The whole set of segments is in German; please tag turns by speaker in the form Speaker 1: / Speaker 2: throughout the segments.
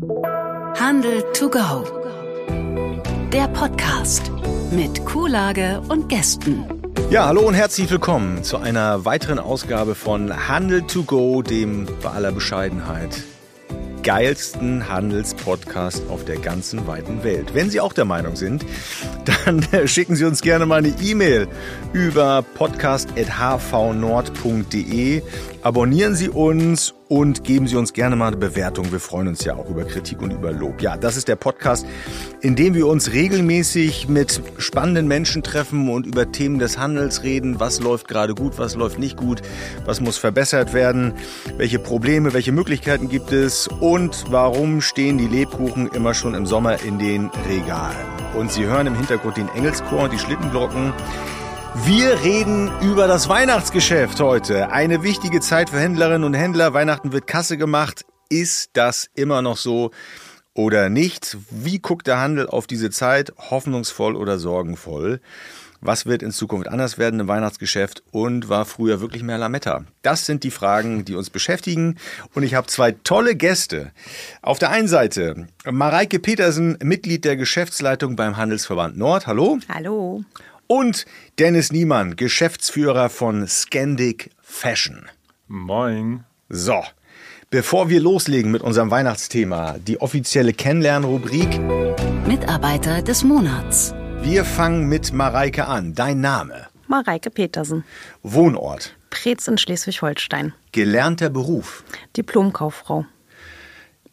Speaker 1: Handel to go. Der Podcast mit Kuhlage und Gästen.
Speaker 2: Ja, hallo und herzlich willkommen zu einer weiteren Ausgabe von Handel to go, dem bei aller Bescheidenheit geilsten Handelspodcast auf der ganzen weiten Welt. Wenn Sie auch der Meinung sind, dann schicken Sie uns gerne mal eine E-Mail über podcast.hvnord.de. Abonnieren Sie uns und geben Sie uns gerne mal eine Bewertung. Wir freuen uns ja auch über Kritik und über Lob. Ja, das ist der Podcast, in dem wir uns regelmäßig mit spannenden Menschen treffen und über Themen des Handels reden. Was läuft gerade gut, was läuft nicht gut, was muss verbessert werden, welche Probleme, welche Möglichkeiten gibt es und warum stehen die Lebkuchen immer schon im Sommer in den Regalen. Und Sie hören im Hintergrund den Engelschor und die Schlittenglocken. Wir reden über das Weihnachtsgeschäft heute. Eine wichtige Zeit für Händlerinnen und Händler. Weihnachten wird Kasse gemacht. Ist das immer noch so oder nicht? Wie guckt der Handel auf diese Zeit? Hoffnungsvoll oder sorgenvoll? Was wird in Zukunft anders werden im Weihnachtsgeschäft und war früher wirklich mehr Lametta? Das sind die Fragen, die uns beschäftigen. Und ich habe zwei tolle Gäste. Auf der einen Seite Mareike Petersen, Mitglied der Geschäftsleitung beim Handelsverband Nord. Hallo.
Speaker 3: Hallo.
Speaker 2: Und Dennis Niemann, Geschäftsführer von Scandic Fashion.
Speaker 4: Moin.
Speaker 2: So, bevor wir loslegen mit unserem Weihnachtsthema, die offizielle Kennenlernrubrik.
Speaker 1: Mitarbeiter des Monats.
Speaker 2: Wir fangen mit Mareike an. Dein Name?
Speaker 3: Mareike Petersen.
Speaker 2: Wohnort?
Speaker 3: Preetz in Schleswig-Holstein.
Speaker 2: Gelernter Beruf?
Speaker 3: Diplomkauffrau.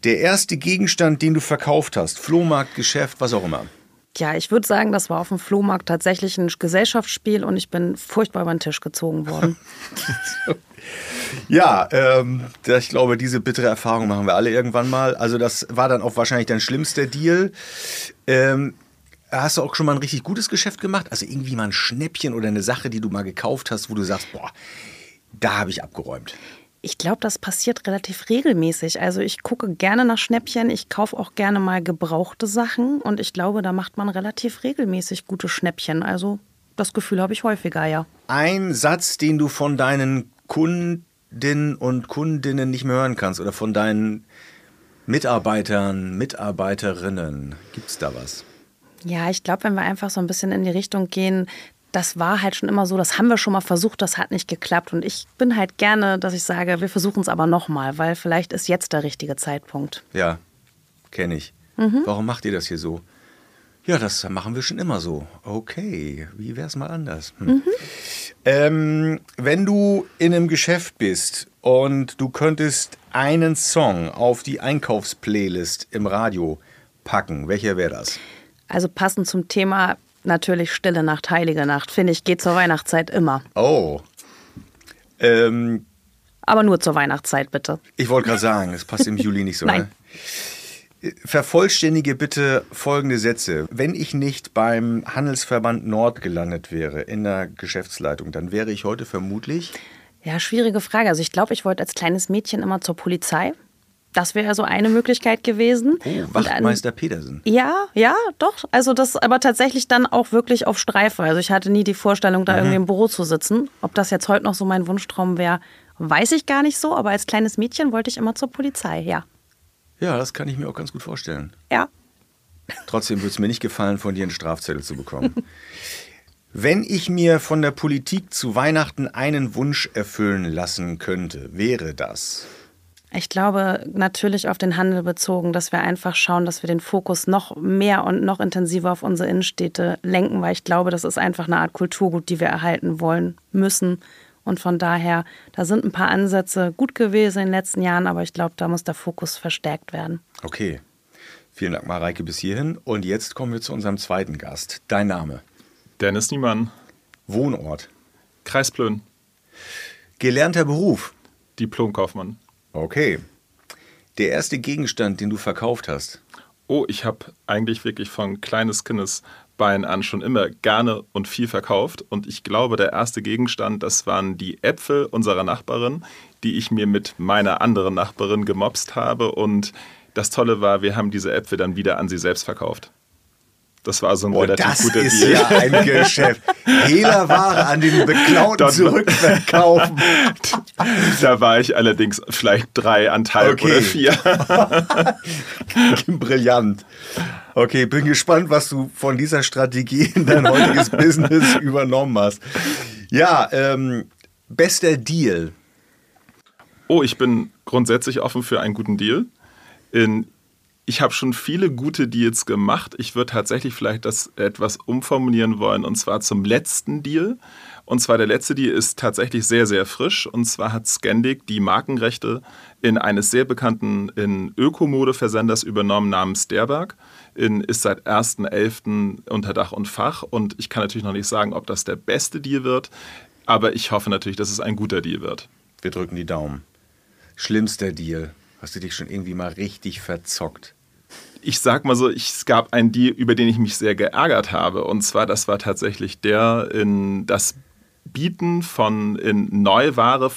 Speaker 2: Der erste Gegenstand, den du verkauft hast, Flohmarkt, Geschäft, was auch immer.
Speaker 3: Ja, ich würde sagen, das war auf dem Flohmarkt tatsächlich ein Gesellschaftsspiel und ich bin furchtbar über den Tisch gezogen worden.
Speaker 2: ja, ähm, ich glaube, diese bittere Erfahrung machen wir alle irgendwann mal. Also das war dann auch wahrscheinlich dein schlimmster Deal. Ähm, hast du auch schon mal ein richtig gutes Geschäft gemacht? Also irgendwie mal ein Schnäppchen oder eine Sache, die du mal gekauft hast, wo du sagst, boah, da habe ich abgeräumt.
Speaker 3: Ich glaube, das passiert relativ regelmäßig. Also ich gucke gerne nach Schnäppchen, ich kaufe auch gerne mal gebrauchte Sachen und ich glaube, da macht man relativ regelmäßig gute Schnäppchen. Also das Gefühl habe ich häufiger, ja.
Speaker 2: Ein Satz, den du von deinen Kundinnen und Kundinnen nicht mehr hören kannst oder von deinen Mitarbeitern, Mitarbeiterinnen. Gibt es da was?
Speaker 3: Ja, ich glaube, wenn wir einfach so ein bisschen in die Richtung gehen, das war halt schon immer so, das haben wir schon mal versucht, das hat nicht geklappt. Und ich bin halt gerne, dass ich sage, wir versuchen es aber nochmal, weil vielleicht ist jetzt der richtige Zeitpunkt.
Speaker 2: Ja, kenne ich. Mhm. Warum macht ihr das hier so? Ja, das machen wir schon immer so. Okay, wie wäre es mal anders? Hm. Mhm. Ähm, wenn du in einem Geschäft bist und du könntest einen Song auf die Einkaufsplaylist im Radio packen, welcher wäre das?
Speaker 3: Also passend zum Thema natürlich Stille Nacht, Heilige Nacht. Finde ich, geht zur Weihnachtszeit immer.
Speaker 2: Oh. Ähm,
Speaker 3: Aber nur zur Weihnachtszeit, bitte.
Speaker 2: Ich wollte gerade sagen, es passt im Juli nicht so.
Speaker 3: Nein.
Speaker 2: Ne? Vervollständige bitte folgende Sätze. Wenn ich nicht beim Handelsverband Nord gelandet wäre in der Geschäftsleitung, dann wäre ich heute vermutlich.
Speaker 3: Ja, schwierige Frage. Also ich glaube, ich wollte als kleines Mädchen immer zur Polizei. Das wäre so eine Möglichkeit gewesen.
Speaker 2: Oh, Wachtmeister dann, Petersen.
Speaker 3: Ja, ja, doch. Also das aber tatsächlich dann auch wirklich auf Streife. Also ich hatte nie die Vorstellung, da mhm. irgendwie im Büro zu sitzen. Ob das jetzt heute noch so mein Wunschtraum wäre, weiß ich gar nicht so. Aber als kleines Mädchen wollte ich immer zur Polizei, ja.
Speaker 2: Ja, das kann ich mir auch ganz gut vorstellen.
Speaker 3: Ja.
Speaker 2: Trotzdem würde es mir nicht gefallen, von dir einen Strafzettel zu bekommen. Wenn ich mir von der Politik zu Weihnachten einen Wunsch erfüllen lassen könnte, wäre das
Speaker 3: ich glaube, natürlich auf den Handel bezogen, dass wir einfach schauen, dass wir den Fokus noch mehr und noch intensiver auf unsere Innenstädte lenken, weil ich glaube, das ist einfach eine Art Kulturgut, die wir erhalten wollen müssen. Und von daher, da sind ein paar Ansätze gut gewesen in den letzten Jahren, aber ich glaube, da muss der Fokus verstärkt werden.
Speaker 2: Okay. Vielen Dank, Mareike, bis hierhin. Und jetzt kommen wir zu unserem zweiten Gast. Dein Name?
Speaker 4: Dennis Niemann.
Speaker 2: Wohnort?
Speaker 4: Kreis Plön.
Speaker 2: Gelernter Beruf?
Speaker 4: Diplomkaufmann.
Speaker 2: Okay. Der erste Gegenstand, den du verkauft hast?
Speaker 4: Oh, ich habe eigentlich wirklich von kleines Kindesbein an schon immer gerne und viel verkauft. Und ich glaube, der erste Gegenstand, das waren die Äpfel unserer Nachbarin, die ich mir mit meiner anderen Nachbarin gemobst habe. Und das Tolle war, wir haben diese Äpfel dann wieder an sie selbst verkauft. Das war so ein
Speaker 2: Boah,
Speaker 4: relativ
Speaker 2: das
Speaker 4: guter
Speaker 2: ist
Speaker 4: Deal.
Speaker 2: ja ein Geschäft. Hehlerware an den Beklauten zurückverkaufen.
Speaker 4: Da war ich allerdings vielleicht drei Anteil
Speaker 2: Okay.
Speaker 4: oder vier.
Speaker 2: Brillant. Okay, bin gespannt, was du von dieser Strategie in dein heutiges Business übernommen hast. Ja, ähm, bester Deal.
Speaker 4: Oh, ich bin grundsätzlich offen für einen guten Deal. In, ich habe schon viele gute Deals gemacht. Ich würde tatsächlich vielleicht das etwas umformulieren wollen und zwar zum letzten Deal. Und zwar der letzte Deal ist tatsächlich sehr, sehr frisch. Und zwar hat Scandic die Markenrechte in eines sehr bekannten in Ökomode-Versenders übernommen namens Derberg. In, ist seit 1.11. unter Dach und Fach. Und ich kann natürlich noch nicht sagen, ob das der beste Deal wird. Aber ich hoffe natürlich, dass es ein guter Deal wird.
Speaker 2: Wir drücken die Daumen. Schlimmster Deal. Hast du dich schon irgendwie mal richtig verzockt?
Speaker 4: Ich sag mal so, ich, es gab einen Deal, über den ich mich sehr geärgert habe. Und zwar, das war tatsächlich der in das Bieten von in Neuware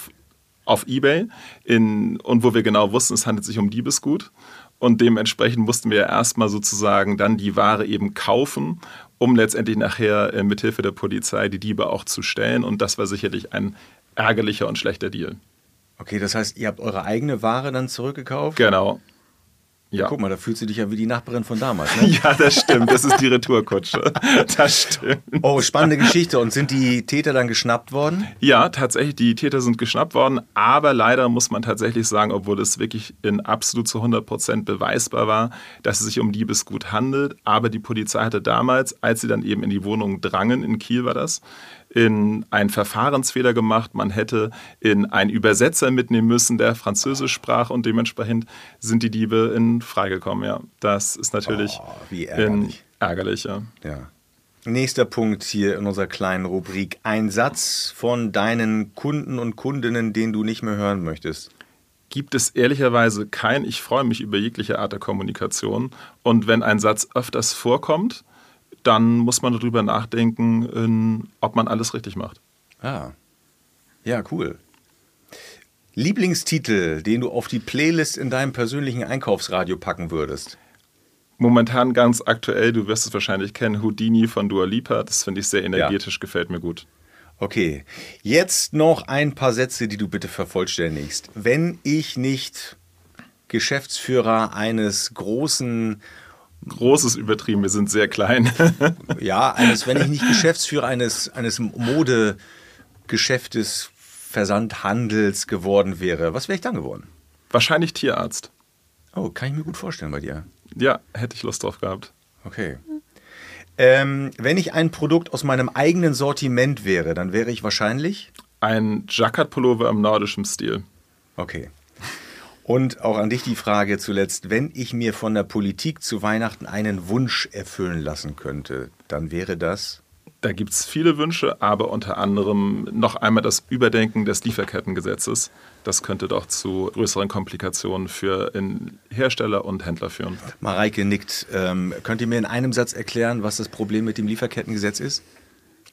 Speaker 4: auf Ebay in, und wo wir genau wussten, es handelt sich um Diebesgut. Und dementsprechend mussten wir erstmal sozusagen dann die Ware eben kaufen, um letztendlich nachher äh, mithilfe der Polizei die Diebe auch zu stellen. Und das war sicherlich ein ärgerlicher und schlechter Deal.
Speaker 2: Okay, das heißt, ihr habt eure eigene Ware dann zurückgekauft?
Speaker 4: Genau. Ja.
Speaker 2: Guck mal, da fühlst du dich ja wie die Nachbarin von damals. Ne?
Speaker 4: Ja, das stimmt. Das ist die Retourkutsche. Das stimmt.
Speaker 2: Oh, spannende Geschichte. Und sind die Täter dann geschnappt worden?
Speaker 4: Ja, tatsächlich, die Täter sind geschnappt worden, aber leider muss man tatsächlich sagen, obwohl es wirklich in absolut zu 100 Prozent beweisbar war, dass es sich um Diebesgut handelt, aber die Polizei hatte damals, als sie dann eben in die Wohnung drangen, in Kiel war das, in einen Verfahrensfehler gemacht. Man hätte in einen Übersetzer mitnehmen müssen, der Französisch sprach und dementsprechend sind die Diebe in freigekommen. Ja, das ist natürlich
Speaker 2: Oh, ärgerlich.
Speaker 4: ärgerlich ja.
Speaker 2: Ja. Nächster Punkt hier in unserer kleinen Rubrik. Ein Satz von deinen Kunden und Kundinnen, den du nicht mehr hören möchtest.
Speaker 4: gibt es ehrlicherweise kein, ich freue mich über jegliche Art der Kommunikation. Und wenn ein Satz öfters vorkommt, dann muss man darüber nachdenken, in, ob man alles richtig macht.
Speaker 2: Ah. Ja, cool. Lieblingstitel, den du auf die Playlist in deinem persönlichen Einkaufsradio packen würdest?
Speaker 4: Momentan ganz aktuell, du wirst es wahrscheinlich kennen, Houdini von Dua Lipa. Das finde ich sehr energetisch, gefällt mir gut.
Speaker 2: Okay, jetzt noch ein paar Sätze, die du bitte vervollständigst. Wenn ich nicht Geschäftsführer eines großen,
Speaker 4: Großes übertrieben, wir sind sehr klein.
Speaker 2: ja, eines, wenn ich nicht Geschäftsführer eines, eines Modegeschäftes, Versandhandels geworden wäre, was wäre ich dann geworden?
Speaker 4: wahrscheinlich Tierarzt.
Speaker 2: Oh, kann ich mir gut vorstellen bei dir.
Speaker 4: Ja, hätte ich Lust drauf gehabt.
Speaker 2: Okay. Ähm, wenn ich ein Produkt aus meinem eigenen Sortiment wäre, dann wäre ich wahrscheinlich.
Speaker 4: Ein Jacquard-Pullover im nordischen Stil.
Speaker 2: Okay. Und auch an dich die Frage zuletzt, wenn ich mir von der Politik zu Weihnachten einen Wunsch erfüllen lassen könnte, dann wäre das.
Speaker 4: Da gibt es viele Wünsche, aber unter anderem noch einmal das Überdenken des Lieferkettengesetzes. Das könnte doch zu größeren Komplikationen für Hersteller und Händler führen.
Speaker 2: Mareike nickt. Ähm, könnt ihr mir in einem Satz erklären, was das Problem mit dem Lieferkettengesetz ist?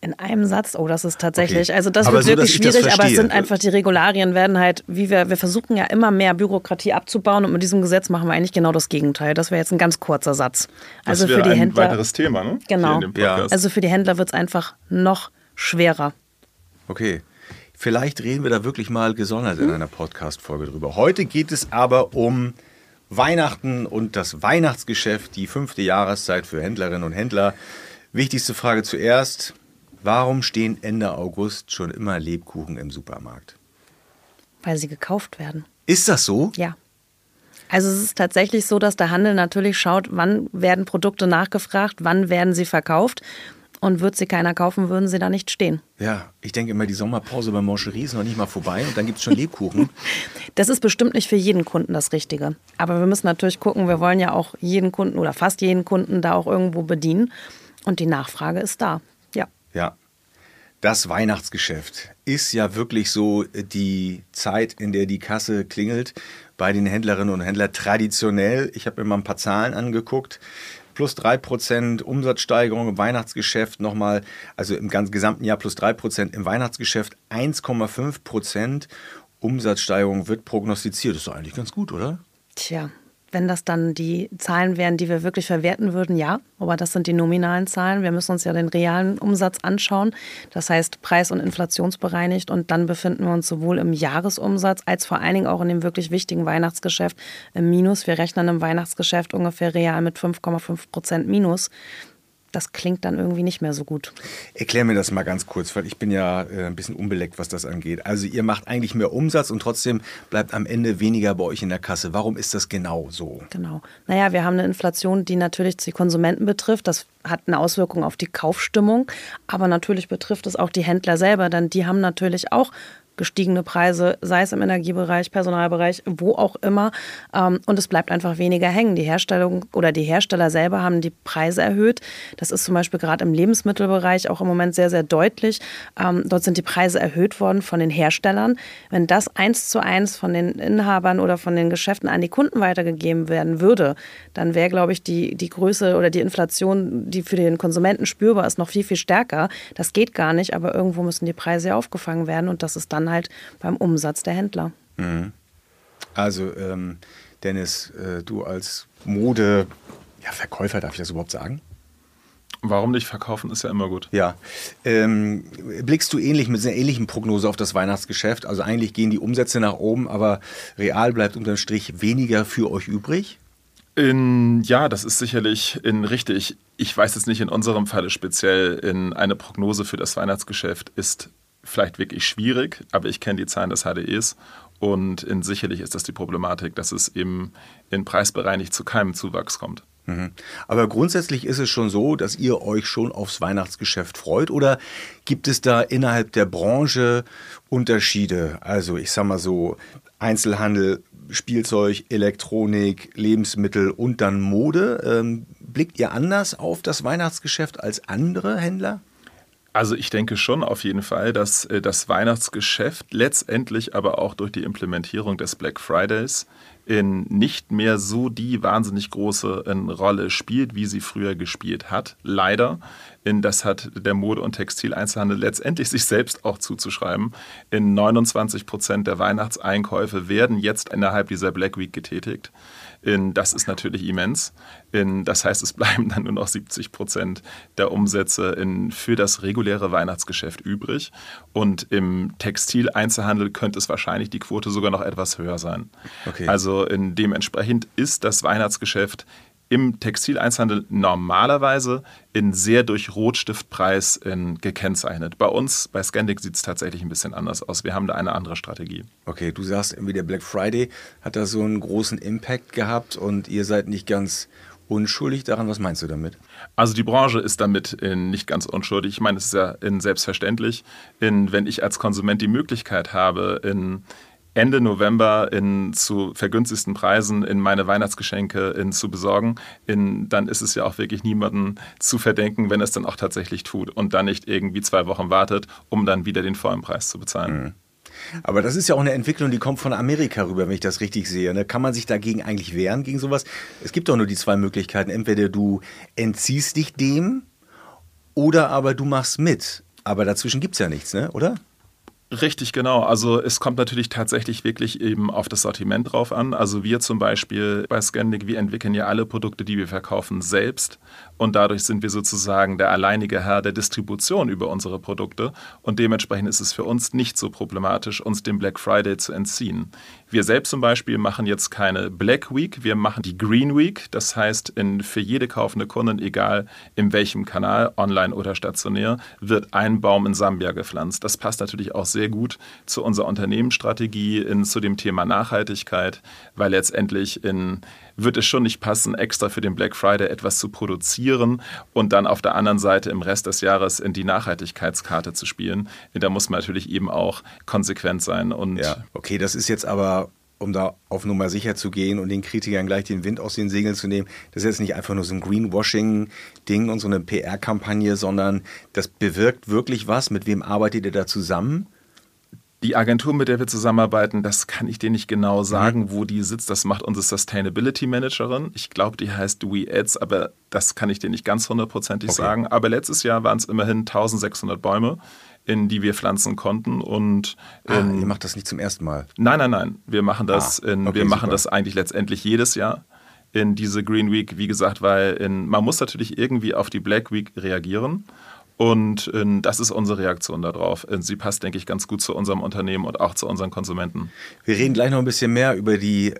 Speaker 3: In einem Satz, oh, das ist tatsächlich,
Speaker 2: Okay.
Speaker 3: also das
Speaker 2: Aber
Speaker 3: wird
Speaker 2: so,
Speaker 3: wirklich schwierig, aber es sind einfach die Regularien werden halt, wie wir, wir versuchen ja immer mehr Bürokratie abzubauen und mit diesem Gesetz machen wir eigentlich genau das Gegenteil. Das wäre jetzt ein ganz kurzer Satz. Also
Speaker 4: das
Speaker 3: für
Speaker 4: wäre
Speaker 3: die
Speaker 4: ein
Speaker 3: Händler.
Speaker 4: weiteres Thema, ne?
Speaker 3: Genau.
Speaker 2: Ja.
Speaker 4: Podcast.
Speaker 3: Also für die Händler wird es einfach noch schwerer.
Speaker 2: Okay. Vielleicht reden wir da wirklich mal gesondert in einer Podcast-Folge drüber. Heute geht es aber um Weihnachten und das Weihnachtsgeschäft, die fünfte Jahreszeit für Händlerinnen und Händler. Wichtigste Frage zuerst. Warum stehen Ende August schon immer Lebkuchen im Supermarkt?
Speaker 3: Weil sie gekauft werden.
Speaker 2: Ist das so?
Speaker 3: Ja. Also es ist tatsächlich so, dass der Handel natürlich schaut, wann werden Produkte nachgefragt, wann werden sie verkauft. Und wird sie keiner kaufen, würden sie da nicht stehen.
Speaker 2: Ja, ich denke immer, die Sommerpause bei Moncherie ist noch nicht mal vorbei und dann gibt es schon Lebkuchen.
Speaker 3: Das ist bestimmt nicht für jeden Kunden das Richtige. Aber wir müssen natürlich gucken, wir wollen ja auch jeden Kunden oder fast jeden Kunden da auch irgendwo bedienen. Und die Nachfrage ist da. Ja.
Speaker 2: Das Weihnachtsgeschäft ist ja wirklich so die Zeit, in der die Kasse klingelt bei den Händlerinnen und Händlern traditionell. Ich habe mir mal ein paar Zahlen angeguckt. Plus 3% Umsatzsteigerung im Weihnachtsgeschäft nochmal, also im ganzen gesamten Jahr plus 3% im Weihnachtsgeschäft 1,5% Umsatzsteigerung wird prognostiziert. Das ist doch eigentlich ganz gut, oder?
Speaker 3: Tja, wenn das dann die Zahlen wären, die wir wirklich verwerten würden, ja. Aber das sind die nominalen Zahlen. Wir müssen uns ja den realen Umsatz anschauen. Das heißt preis- und inflationsbereinigt. Und dann befinden wir uns sowohl im Jahresumsatz als vor allen Dingen auch in dem wirklich wichtigen Weihnachtsgeschäft im Minus. Wir rechnen im Weihnachtsgeschäft ungefähr real mit 5,5 Prozent Minus das klingt dann irgendwie nicht mehr so gut.
Speaker 2: Erklär mir das mal ganz kurz, weil ich bin ja äh, ein bisschen unbeleckt, was das angeht. Also ihr macht eigentlich mehr Umsatz und trotzdem bleibt am Ende weniger bei euch in der Kasse. Warum ist das genau so?
Speaker 3: Genau. Naja, wir haben eine Inflation, die natürlich die Konsumenten betrifft. Das hat eine Auswirkung auf die Kaufstimmung, aber natürlich betrifft es auch die Händler selber, denn die haben natürlich auch gestiegene Preise, sei es im Energiebereich, Personalbereich, wo auch immer. Ähm, und es bleibt einfach weniger hängen. Die Herstellung oder die Hersteller selber haben die Preise erhöht. Das ist zum Beispiel gerade im Lebensmittelbereich auch im Moment sehr, sehr deutlich. Ähm, dort sind die Preise erhöht worden von den Herstellern. Wenn das eins zu eins von den Inhabern oder von den Geschäften an die Kunden weitergegeben werden würde, dann wäre, glaube ich, die, die Größe oder die Inflation, die für den Konsumenten spürbar ist, noch viel, viel stärker. Das geht gar nicht, aber irgendwo müssen die Preise ja aufgefangen werden und das ist dann dann halt beim Umsatz der Händler.
Speaker 2: Mhm. Also, ähm, Dennis, äh, du als Mode, ja, Verkäufer, darf ich das überhaupt sagen?
Speaker 4: Warum nicht verkaufen, ist ja immer gut.
Speaker 2: Ja. Ähm, blickst du ähnlich mit einer ähnlichen Prognose auf das Weihnachtsgeschäft? Also eigentlich gehen die Umsätze nach oben, aber real bleibt unterm Strich weniger für euch übrig?
Speaker 4: In, ja, das ist sicherlich in, richtig. Ich weiß jetzt nicht in unserem Falle speziell, in eine Prognose für das Weihnachtsgeschäft ist vielleicht wirklich schwierig, aber ich kenne die Zahlen des HDEs und in, sicherlich ist das die Problematik, dass es eben in Preisbereich nicht zu keinem Zuwachs kommt.
Speaker 2: Mhm. Aber grundsätzlich ist es schon so, dass ihr euch schon aufs Weihnachtsgeschäft freut oder gibt es da innerhalb der Branche Unterschiede? Also ich sage mal so Einzelhandel, Spielzeug, Elektronik, Lebensmittel und dann Mode. Ähm, blickt ihr anders auf das Weihnachtsgeschäft als andere Händler?
Speaker 4: Also ich denke schon auf jeden Fall, dass äh, das Weihnachtsgeschäft letztendlich aber auch durch die Implementierung des Black Fridays in nicht mehr so die wahnsinnig große äh, Rolle spielt, wie sie früher gespielt hat. Leider. Das hat der Mode- und Textileinzelhandel letztendlich sich selbst auch zuzuschreiben. In 29 Prozent der Weihnachtseinkäufe werden jetzt innerhalb dieser Black Week getätigt. In, das ist natürlich immens. In, das heißt, es bleiben dann nur noch 70 Prozent der Umsätze in, für das reguläre Weihnachtsgeschäft übrig. Und im Textileinzelhandel könnte es wahrscheinlich die Quote sogar noch etwas höher sein. Okay. Also in, dementsprechend ist das Weihnachtsgeschäft im Textileinzelhandel normalerweise in sehr durch Rotstiftpreis in, gekennzeichnet. Bei uns, bei Scandic, sieht es tatsächlich ein bisschen anders aus. Wir haben da eine andere Strategie.
Speaker 2: Okay, du sagst irgendwie, der Black Friday hat da so einen großen Impact gehabt und ihr seid nicht ganz unschuldig daran. Was meinst du damit?
Speaker 4: Also die Branche ist damit nicht ganz unschuldig. Ich meine, es ist ja selbstverständlich, in, wenn ich als Konsument die Möglichkeit habe, in Ende November in zu vergünstigsten Preisen in meine Weihnachtsgeschenke in, zu besorgen, in, dann ist es ja auch wirklich niemanden zu verdenken, wenn es dann auch tatsächlich tut und dann nicht irgendwie zwei Wochen wartet, um dann wieder den vollen Preis zu bezahlen. Mhm.
Speaker 2: Aber das ist ja auch eine Entwicklung, die kommt von Amerika rüber, wenn ich das richtig sehe. Ne? Kann man sich dagegen eigentlich wehren, gegen sowas? Es gibt doch nur die zwei Möglichkeiten. Entweder du entziehst dich dem oder aber du machst mit. Aber dazwischen gibt es ja nichts, ne? oder?
Speaker 4: Richtig, genau. Also es kommt natürlich tatsächlich wirklich eben auf das Sortiment drauf an. Also wir zum Beispiel bei Scandic, wir entwickeln ja alle Produkte, die wir verkaufen, selbst. Und dadurch sind wir sozusagen der alleinige Herr der Distribution über unsere Produkte. Und dementsprechend ist es für uns nicht so problematisch, uns dem Black Friday zu entziehen. Wir selbst zum Beispiel machen jetzt keine Black Week, wir machen die Green Week. Das heißt, in, für jede kaufende Kundin, egal in welchem Kanal, online oder stationär, wird ein Baum in Sambia gepflanzt. Das passt natürlich auch sehr gut zu unserer Unternehmensstrategie, in, zu dem Thema Nachhaltigkeit, weil letztendlich in wird es schon nicht passen, extra für den Black Friday etwas zu produzieren und dann auf der anderen Seite im Rest des Jahres in die Nachhaltigkeitskarte zu spielen. Da muss man natürlich eben auch konsequent sein. Und
Speaker 2: ja, okay, das ist jetzt aber um da auf Nummer sicher zu gehen und den Kritikern gleich den Wind aus den Segeln zu nehmen. Das ist jetzt nicht einfach nur so ein Greenwashing-Ding und so eine PR-Kampagne, sondern das bewirkt wirklich was. Mit wem arbeitet ihr da zusammen?
Speaker 4: Die Agentur, mit der wir zusammenarbeiten, das kann ich dir nicht genau sagen, mhm. wo die sitzt. Das macht unsere Sustainability Managerin. Ich glaube, die heißt We Ads, aber das kann ich dir nicht ganz hundertprozentig okay. sagen. Aber letztes Jahr waren es immerhin 1600 Bäume, in die wir pflanzen konnten. Und
Speaker 2: ah, ihr macht das nicht zum ersten Mal?
Speaker 4: Nein, nein, nein. Wir machen das, ah, in, wir machen super. das eigentlich letztendlich jedes Jahr. in diese Green Week, wie gesagt, weil in, man muss natürlich irgendwie auf die Black Week reagieren. Und äh, das ist unsere Reaktion darauf. Äh, sie passt, denke ich, ganz gut zu unserem Unternehmen und auch zu unseren Konsumenten.
Speaker 2: Wir reden gleich noch ein bisschen mehr über die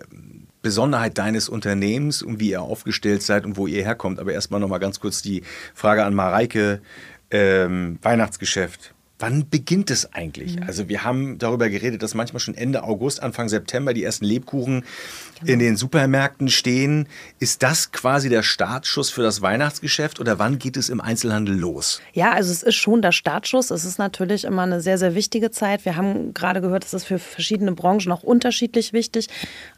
Speaker 2: Besonderheit deines Unternehmens und wie ihr aufgestellt seid und wo ihr herkommt. Aber erstmal noch mal ganz kurz die Frage an Mareike. Ähm, Weihnachtsgeschäft. Wann beginnt es eigentlich? Mhm. Also wir haben darüber geredet, dass manchmal schon Ende August, Anfang September die ersten Lebkuchen genau. in den Supermärkten stehen. Ist das quasi der Startschuss für das Weihnachtsgeschäft oder wann geht es im Einzelhandel los?
Speaker 3: Ja, also es ist schon der Startschuss. Es ist natürlich immer eine sehr, sehr wichtige Zeit. Wir haben gerade gehört, es ist für verschiedene Branchen auch unterschiedlich wichtig.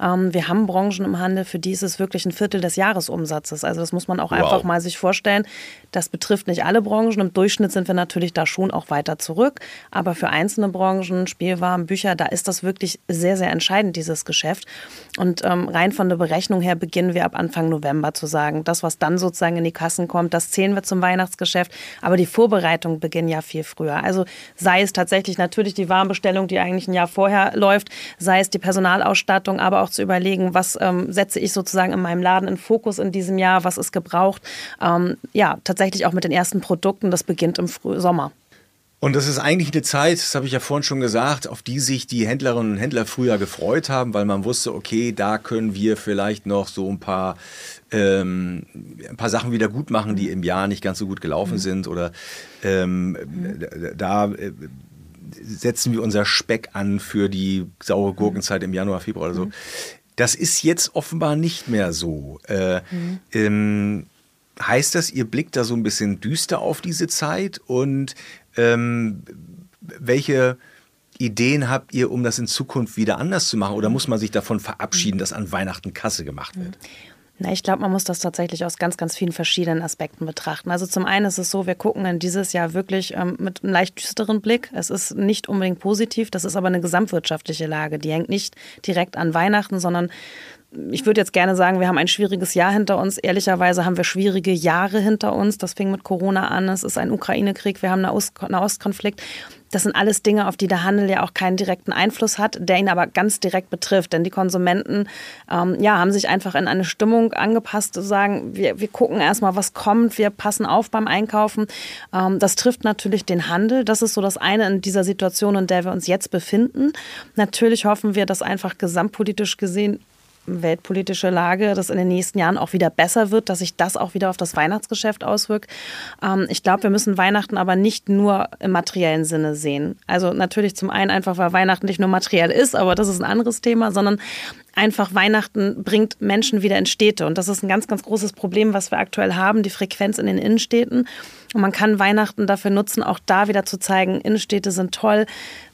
Speaker 3: Ähm, wir haben Branchen im Handel, für die ist es wirklich ein Viertel des Jahresumsatzes. Also das muss man auch wow. einfach mal sich vorstellen. Das betrifft nicht alle Branchen. Im Durchschnitt sind wir natürlich da schon auch weiter zu zurück. Aber für einzelne Branchen, Spielwaren, Bücher, da ist das wirklich sehr, sehr entscheidend, dieses Geschäft. Und ähm, rein von der Berechnung her beginnen wir ab Anfang November zu sagen, das, was dann sozusagen in die Kassen kommt, das zählen wir zum Weihnachtsgeschäft. Aber die Vorbereitung beginnt ja viel früher. Also sei es tatsächlich natürlich die Warenbestellung, die eigentlich ein Jahr vorher läuft, sei es die Personalausstattung, aber auch zu überlegen, was ähm, setze ich sozusagen in meinem Laden in Fokus in diesem Jahr, was ist gebraucht. Ähm, ja, tatsächlich auch mit den ersten Produkten, das beginnt im Früh Sommer.
Speaker 2: Und das ist eigentlich eine Zeit, das habe ich ja vorhin schon gesagt, auf die sich die Händlerinnen und Händler früher gefreut haben, weil man wusste, okay, da können wir vielleicht noch so ein paar, ähm, ein paar Sachen wieder gut machen, die im Jahr nicht ganz so gut gelaufen mhm. sind. Oder ähm, mhm. da äh, setzen wir unser Speck an für die saure Gurkenzeit im Januar, Februar oder so. Mhm. Das ist jetzt offenbar nicht mehr so. Äh, mhm. ähm, heißt das, ihr blickt da so ein bisschen düster auf diese Zeit und ähm, welche Ideen habt ihr, um das in Zukunft wieder anders zu machen? Oder muss man sich davon verabschieden, dass an Weihnachten Kasse gemacht wird?
Speaker 3: Na, ich glaube, man muss das tatsächlich aus ganz, ganz vielen verschiedenen Aspekten betrachten. Also zum einen ist es so, wir gucken in dieses Jahr wirklich ähm, mit einem leicht düsteren Blick. Es ist nicht unbedingt positiv, das ist aber eine gesamtwirtschaftliche Lage. Die hängt nicht direkt an Weihnachten, sondern ich würde jetzt gerne sagen, wir haben ein schwieriges Jahr hinter uns. Ehrlicherweise haben wir schwierige Jahre hinter uns. Das fing mit Corona an. Es ist ein Ukraine-Krieg. Wir haben einen Nahostkonflikt. Das sind alles Dinge, auf die der Handel ja auch keinen direkten Einfluss hat, der ihn aber ganz direkt betrifft. Denn die Konsumenten ähm, ja, haben sich einfach in eine Stimmung angepasst, zu sagen, wir, wir gucken erstmal, was kommt, wir passen auf beim Einkaufen. Ähm, das trifft natürlich den Handel. Das ist so das eine in dieser Situation, in der wir uns jetzt befinden. Natürlich hoffen wir, dass einfach gesamtpolitisch gesehen weltpolitische Lage das in den nächsten Jahren auch wieder besser wird, dass sich das auch wieder auf das Weihnachtsgeschäft auswirkt. Ähm, ich glaube, wir müssen Weihnachten aber nicht nur im materiellen Sinne sehen. Also natürlich zum einen einfach, weil Weihnachten nicht nur materiell ist, aber das ist ein anderes Thema, sondern einfach Weihnachten bringt Menschen wieder in Städte. Und das ist ein ganz, ganz großes Problem, was wir aktuell haben, die Frequenz in den Innenstädten. Und man kann Weihnachten dafür nutzen, auch da wieder zu zeigen, Innenstädte sind toll,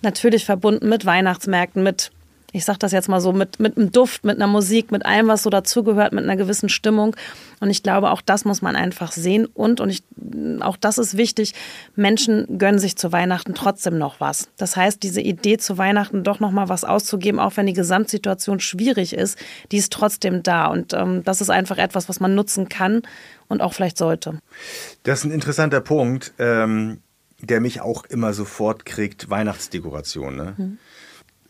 Speaker 3: natürlich verbunden mit Weihnachtsmärkten, mit ich sage das jetzt mal so, mit, mit einem Duft, mit einer Musik, mit allem, was so dazugehört, mit einer gewissen Stimmung. Und ich glaube, auch das muss man einfach sehen. Und, und ich, auch das ist wichtig, Menschen gönnen sich zu Weihnachten trotzdem noch was. Das heißt, diese Idee zu Weihnachten doch noch mal was auszugeben, auch wenn die Gesamtsituation schwierig ist, die ist trotzdem da. Und ähm, das ist einfach etwas, was man nutzen kann und auch vielleicht sollte.
Speaker 2: Das ist ein interessanter Punkt, ähm, der mich auch immer sofort kriegt, Weihnachtsdekoration. Ne? Hm.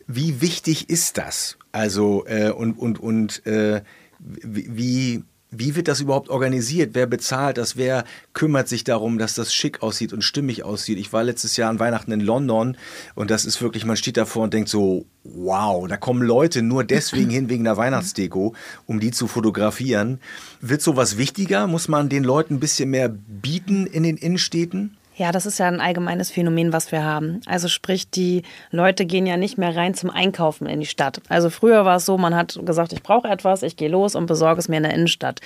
Speaker 2: Wie wichtig ist das? Also, äh, und, und, und äh, wie, wie wird das überhaupt organisiert? Wer bezahlt das? Wer kümmert sich darum, dass das schick aussieht und stimmig aussieht? Ich war letztes Jahr an Weihnachten in London und das ist wirklich, man steht davor und denkt so, wow, da kommen Leute nur deswegen hin wegen der Weihnachtsdeko, um die zu fotografieren. Wird sowas wichtiger? Muss man den Leuten ein bisschen mehr bieten in den Innenstädten?
Speaker 3: Ja, das ist ja ein allgemeines Phänomen, was wir haben. Also sprich, die Leute gehen ja nicht mehr rein zum Einkaufen in die Stadt. Also früher war es so, man hat gesagt, ich brauche etwas, ich gehe los und besorge es mir in der Innenstadt.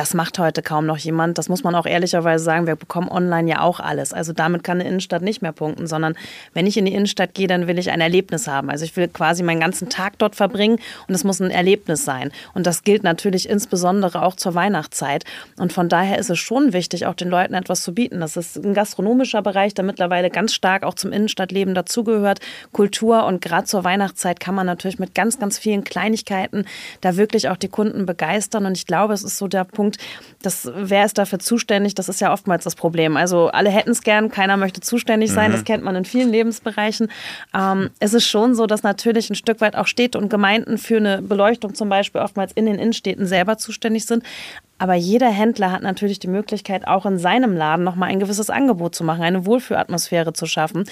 Speaker 3: Das macht heute kaum noch jemand. Das muss man auch ehrlicherweise sagen. Wir bekommen online ja auch alles. Also damit kann eine Innenstadt nicht mehr punkten, sondern wenn ich in die Innenstadt gehe, dann will ich ein Erlebnis haben. Also ich will quasi meinen ganzen Tag dort verbringen und es muss ein Erlebnis sein. Und das gilt natürlich insbesondere auch zur Weihnachtszeit. Und von daher ist es schon wichtig, auch den Leuten etwas zu bieten. Das ist ein gastronomischer Bereich, der mittlerweile ganz stark auch zum Innenstadtleben dazugehört. Kultur und gerade zur Weihnachtszeit kann man natürlich mit ganz, ganz vielen Kleinigkeiten da wirklich auch die Kunden begeistern. Und ich glaube, es ist so der Punkt, Punkt, das, wer ist dafür zuständig? Das ist ja oftmals das Problem. Also alle hätten es gern, keiner möchte zuständig sein. Mhm. Das kennt man in vielen Lebensbereichen. Ähm, es ist schon so, dass natürlich ein Stück weit auch Städte und Gemeinden für eine Beleuchtung zum Beispiel oftmals in den Innenstädten selber zuständig sind. Aber jeder Händler hat natürlich die Möglichkeit, auch in seinem Laden nochmal ein gewisses Angebot zu machen, eine Wohlfühlatmosphäre zu schaffen.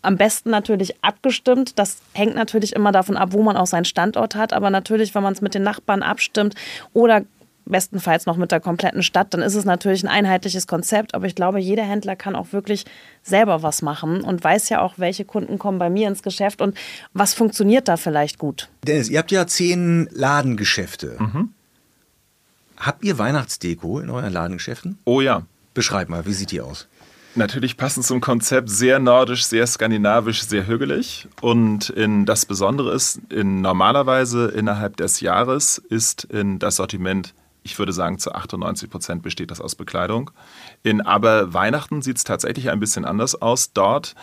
Speaker 3: Am besten natürlich abgestimmt. Das hängt natürlich immer davon ab, wo man auch seinen Standort hat. Aber natürlich, wenn man es mit den Nachbarn abstimmt oder bestenfalls noch mit der kompletten Stadt, dann ist es natürlich ein einheitliches Konzept. Aber ich glaube, jeder Händler kann auch wirklich selber was machen und weiß ja auch, welche Kunden kommen bei mir ins Geschäft und was funktioniert da vielleicht gut.
Speaker 2: Dennis, ihr habt ja zehn Ladengeschäfte. Mhm. Habt ihr Weihnachtsdeko in euren Ladengeschäften?
Speaker 4: Oh ja.
Speaker 2: Beschreib mal, wie sieht die aus?
Speaker 4: Natürlich passend zum Konzept sehr nordisch, sehr skandinavisch, sehr hügelig. Und in, das Besondere ist, in, normalerweise innerhalb des Jahres ist in das Sortiment, ich würde sagen, zu 98 Prozent besteht das aus Bekleidung. In aber Weihnachten sieht es tatsächlich ein bisschen anders aus. Dort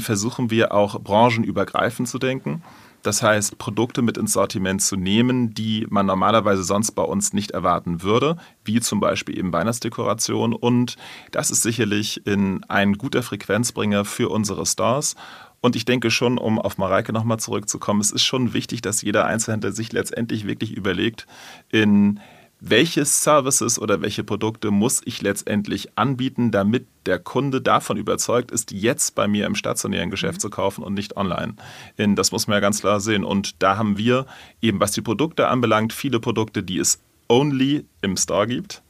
Speaker 4: versuchen wir auch branchenübergreifend zu denken. Das heißt, Produkte mit ins Sortiment zu nehmen, die man normalerweise sonst bei uns nicht erwarten würde, wie zum Beispiel eben Weihnachtsdekoration. Und das ist sicherlich in ein guter Frequenzbringer für unsere Stores. Und ich denke schon, um auf Mareike nochmal zurückzukommen, es ist schon wichtig, dass jeder Einzelhändler sich letztendlich wirklich überlegt, in welche Services oder welche Produkte muss ich letztendlich anbieten, damit der Kunde davon überzeugt ist, jetzt bei mir im stationären Geschäft mhm. zu kaufen und nicht online. Das muss man ja ganz klar sehen. Und da haben wir eben, was die Produkte anbelangt, viele Produkte, die es only im Store gibt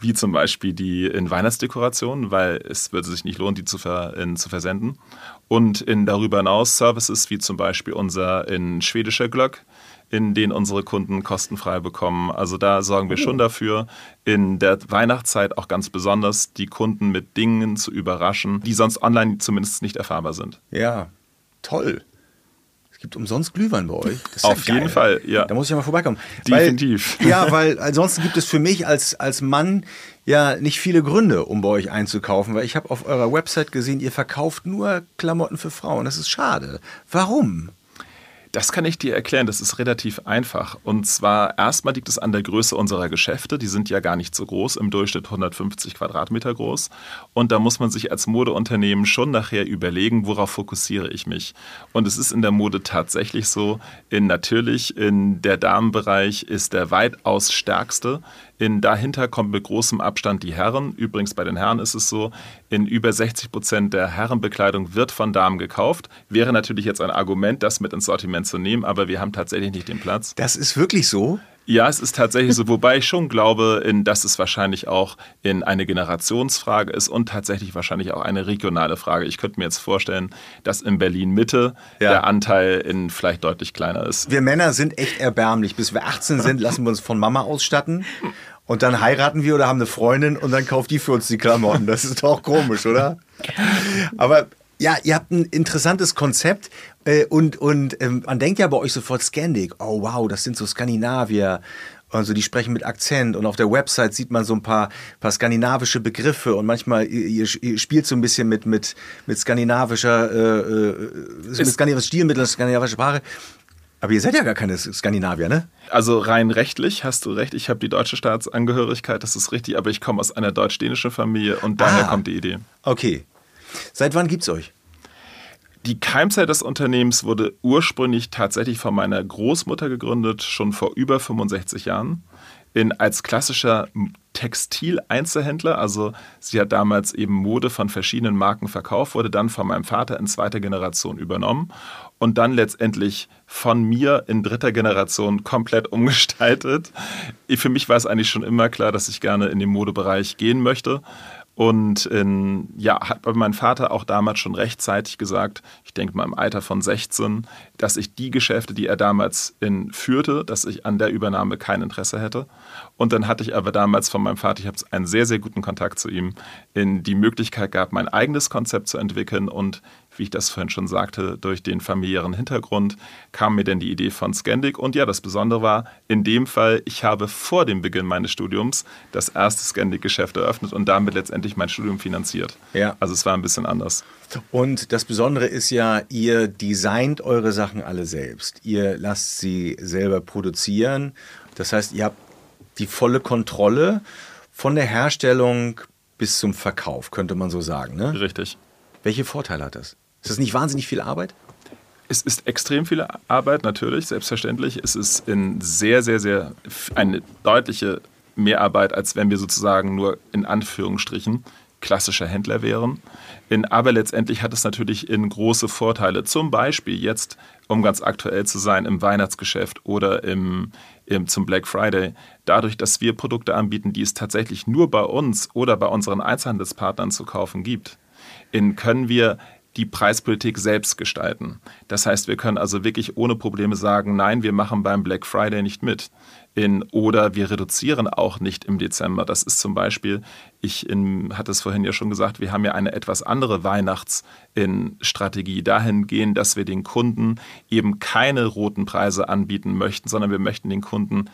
Speaker 4: wie zum Beispiel die in Weihnachtsdekorationen, weil es würde sich nicht lohnen, die zu, ver, in, zu versenden. Und in darüber hinaus Services wie zum Beispiel unser in schwedischer Glöck, in denen unsere Kunden kostenfrei bekommen. Also da sorgen wir schon dafür, in der Weihnachtszeit auch ganz besonders die Kunden mit Dingen zu überraschen, die sonst online zumindest nicht erfahrbar sind.
Speaker 2: Ja, toll. Es gibt umsonst Glühwein bei euch.
Speaker 4: Auf ja jeden Fall, ja.
Speaker 2: Da muss ich ja mal vorbeikommen.
Speaker 4: Definitiv.
Speaker 2: Weil, ja, weil ansonsten gibt es für mich als, als Mann ja nicht viele Gründe, um bei euch einzukaufen, weil ich habe auf eurer Website gesehen, ihr verkauft nur Klamotten für Frauen. Das ist schade. Warum?
Speaker 4: Das kann ich dir erklären, das ist relativ einfach. Und zwar erstmal liegt es an der Größe unserer Geschäfte. Die sind ja gar nicht so groß, im Durchschnitt 150 Quadratmeter groß. Und da muss man sich als Modeunternehmen schon nachher überlegen, worauf fokussiere ich mich. Und es ist in der Mode tatsächlich so, in, natürlich in der Damenbereich ist der weitaus stärkste. In, dahinter kommt mit großem Abstand die Herren. Übrigens bei den Herren ist es so, in über 60 Prozent der Herrenbekleidung wird von Damen gekauft. Wäre natürlich jetzt ein Argument, das mit ins Sortiment zu nehmen, aber wir haben tatsächlich nicht den Platz.
Speaker 2: Das ist wirklich so?
Speaker 4: Ja, es ist tatsächlich so, wobei ich schon glaube, in, dass es wahrscheinlich auch in eine Generationsfrage ist und tatsächlich wahrscheinlich auch eine regionale Frage. Ich könnte mir jetzt vorstellen, dass in Berlin Mitte ja. der Anteil in vielleicht deutlich kleiner ist.
Speaker 2: Wir Männer sind echt erbärmlich. Bis wir 18 sind, lassen wir uns von Mama ausstatten. Und dann heiraten wir oder haben eine Freundin und dann kauft die für uns die Klamotten. Das ist doch komisch, oder? Aber ja, ihr habt ein interessantes Konzept äh, und, und ähm, man denkt ja bei euch sofort Scandic. Oh wow, das sind so Skandinavier. Also die sprechen mit Akzent und auf der Website sieht man so ein paar, paar skandinavische Begriffe und manchmal ihr, ihr spielt so ein bisschen mit, mit, mit skandinavischer, äh, äh mit skandinavischem Stilmitteln, skandinavischer Sprache. Aber ihr seid ja gar keine Skandinavier, ne?
Speaker 4: Also rein rechtlich hast du recht. Ich habe die deutsche Staatsangehörigkeit, das ist richtig, aber ich komme aus einer deutsch-dänischen Familie und daher ah, kommt die Idee.
Speaker 2: Okay. Seit wann gibt's euch?
Speaker 4: Die Keimzeit des Unternehmens wurde ursprünglich tatsächlich von meiner Großmutter gegründet, schon vor über 65 Jahren. In, als klassischer Textileinzelhändler, also sie hat damals eben Mode von verschiedenen Marken verkauft, wurde dann von meinem Vater in zweiter Generation übernommen und dann letztendlich von mir in dritter Generation komplett umgestaltet. Für mich war es eigentlich schon immer klar, dass ich gerne in den Modebereich gehen möchte. Und in, ja, hat mein Vater auch damals schon rechtzeitig gesagt, ich denke mal im Alter von 16, dass ich die Geschäfte, die er damals in, führte, dass ich an der Übernahme kein Interesse hätte. Und dann hatte ich aber damals von meinem Vater, ich habe einen sehr, sehr guten Kontakt zu ihm, in die Möglichkeit gehabt, mein eigenes Konzept zu entwickeln und wie ich das vorhin schon sagte, durch den familiären Hintergrund kam mir denn die Idee von Scandic. Und ja, das Besondere war, in dem Fall, ich habe vor dem Beginn meines Studiums das erste Scandic-Geschäft eröffnet und damit letztendlich mein Studium finanziert. Ja. Also es war ein bisschen anders.
Speaker 2: Und das Besondere ist ja, ihr designt eure Sachen alle selbst. Ihr lasst sie selber produzieren. Das heißt, ihr habt die volle Kontrolle von der Herstellung bis zum Verkauf, könnte man so sagen. Ne?
Speaker 4: Richtig.
Speaker 2: Welche Vorteile hat das? Ist das nicht wahnsinnig viel Arbeit?
Speaker 4: Es ist extrem viel Arbeit, natürlich, selbstverständlich. Es ist in sehr, sehr, sehr eine deutliche Mehrarbeit, als wenn wir sozusagen nur in Anführungsstrichen klassischer Händler wären. In, aber letztendlich hat es natürlich in große Vorteile. Zum Beispiel jetzt, um ganz aktuell zu sein, im Weihnachtsgeschäft oder im, im, zum Black Friday. Dadurch, dass wir Produkte anbieten, die es tatsächlich nur bei uns oder bei unseren Einzelhandelspartnern zu kaufen gibt, in, können wir die Preispolitik selbst gestalten. Das heißt, wir können also wirklich ohne Probleme sagen, nein, wir machen beim Black Friday nicht mit. In, oder wir reduzieren auch nicht im Dezember. Das ist zum Beispiel, ich in, hatte es vorhin ja schon gesagt, wir haben ja eine etwas andere Weihnachtsstrategie dahingehend, dass wir den Kunden eben keine roten Preise anbieten möchten, sondern wir möchten den Kunden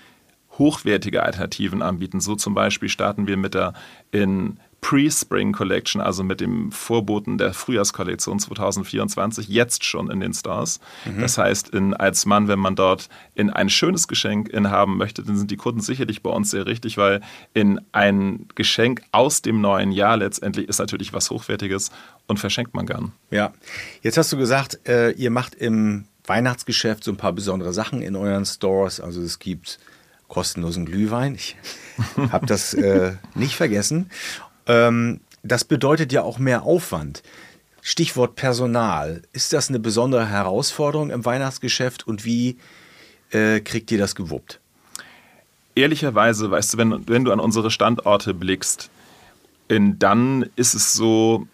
Speaker 4: hochwertige Alternativen anbieten. So zum Beispiel starten wir mit der in Pre-Spring Collection, also mit dem Vorboten der Frühjahrskollektion 2024, jetzt schon in den Stores. Mhm. Das heißt, in, als Mann, wenn man dort in ein schönes Geschenk haben möchte, dann sind die Kunden sicherlich bei uns sehr richtig, weil in ein Geschenk aus dem neuen Jahr letztendlich ist natürlich was Hochwertiges und verschenkt man gern.
Speaker 2: Ja, jetzt hast du gesagt, äh, ihr macht im Weihnachtsgeschäft so ein paar besondere Sachen in euren Stores. Also es gibt kostenlosen Glühwein. Ich habe das äh, nicht vergessen. Ähm, das bedeutet ja auch mehr Aufwand. Stichwort Personal. Ist das eine besondere Herausforderung im Weihnachtsgeschäft und wie äh, kriegt ihr das gewuppt?
Speaker 4: Ehrlicherweise, weißt du, wenn, wenn du an unsere Standorte blickst, dann ist es so,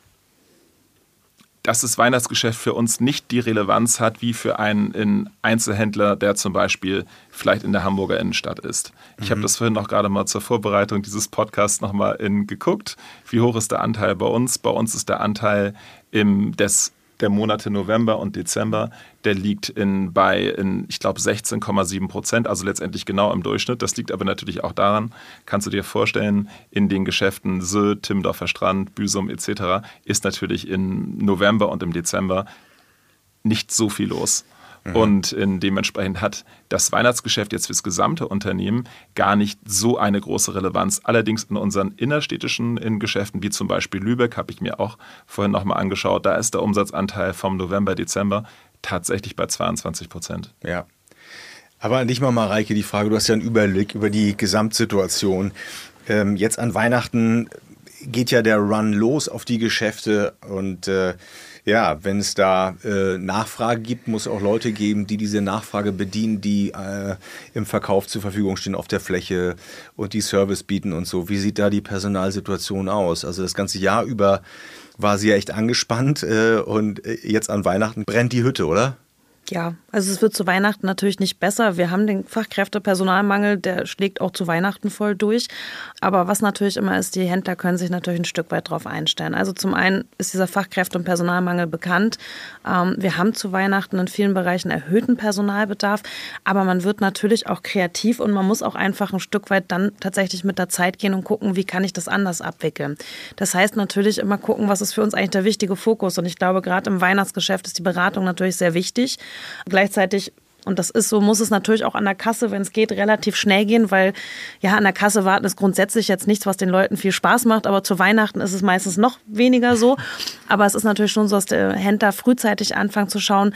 Speaker 4: dass das Weihnachtsgeschäft für uns nicht die Relevanz hat wie für einen Einzelhändler, der zum Beispiel vielleicht in der Hamburger Innenstadt ist. Ich mhm. habe das vorhin auch gerade mal zur Vorbereitung dieses Podcasts nochmal geguckt. Wie hoch ist der Anteil bei uns? Bei uns ist der Anteil im, des der Monate November und Dezember, der liegt in, bei, in, ich glaube, 16,7 Prozent, also letztendlich genau im Durchschnitt. Das liegt aber natürlich auch daran, kannst du dir vorstellen, in den Geschäften Sylt, Timmendorfer Strand, Büsum etc. ist natürlich im November und im Dezember nicht so viel los. Mhm. Und in dementsprechend hat das Weihnachtsgeschäft jetzt fürs gesamte Unternehmen gar nicht so eine große Relevanz. Allerdings in unseren innerstädtischen in Geschäften, wie zum Beispiel Lübeck, habe ich mir auch vorhin nochmal angeschaut, da ist der Umsatzanteil vom November, Dezember tatsächlich bei 22 Prozent.
Speaker 2: Ja. Aber an dich mal, Mareike, die Frage, du hast ja einen Überblick über die Gesamtsituation. Ähm, jetzt an Weihnachten geht ja der Run los auf die Geschäfte und äh, ja, wenn es da äh, Nachfrage gibt, muss es auch Leute geben, die diese Nachfrage bedienen, die äh, im Verkauf zur Verfügung stehen auf der Fläche und die Service bieten und so. Wie sieht da die Personalsituation aus? Also das ganze Jahr über war sie ja echt angespannt äh, und äh, jetzt an Weihnachten brennt die Hütte, oder?
Speaker 3: Ja, also es wird zu Weihnachten natürlich nicht besser. Wir haben den Fachkräftepersonalmangel, der schlägt auch zu Weihnachten voll durch. Aber was natürlich immer ist, die Händler können sich natürlich ein Stück weit darauf einstellen. Also zum einen ist dieser Fachkräfte- und Personalmangel bekannt. Ähm, wir haben zu Weihnachten in vielen Bereichen erhöhten Personalbedarf, aber man wird natürlich auch kreativ und man muss auch einfach ein Stück weit dann tatsächlich mit der Zeit gehen und gucken, wie kann ich das anders abwickeln. Das heißt natürlich immer gucken, was ist für uns eigentlich der wichtige Fokus. Und ich glaube, gerade im Weihnachtsgeschäft ist die Beratung natürlich sehr wichtig. Gleichzeitig und das ist so, muss es natürlich auch an der Kasse, wenn es geht, relativ schnell gehen, weil ja, an der Kasse warten ist grundsätzlich jetzt nichts, was den Leuten viel Spaß macht, aber zu Weihnachten ist es meistens noch weniger so. Aber es ist natürlich schon so, dass der Händler frühzeitig anfängt zu schauen,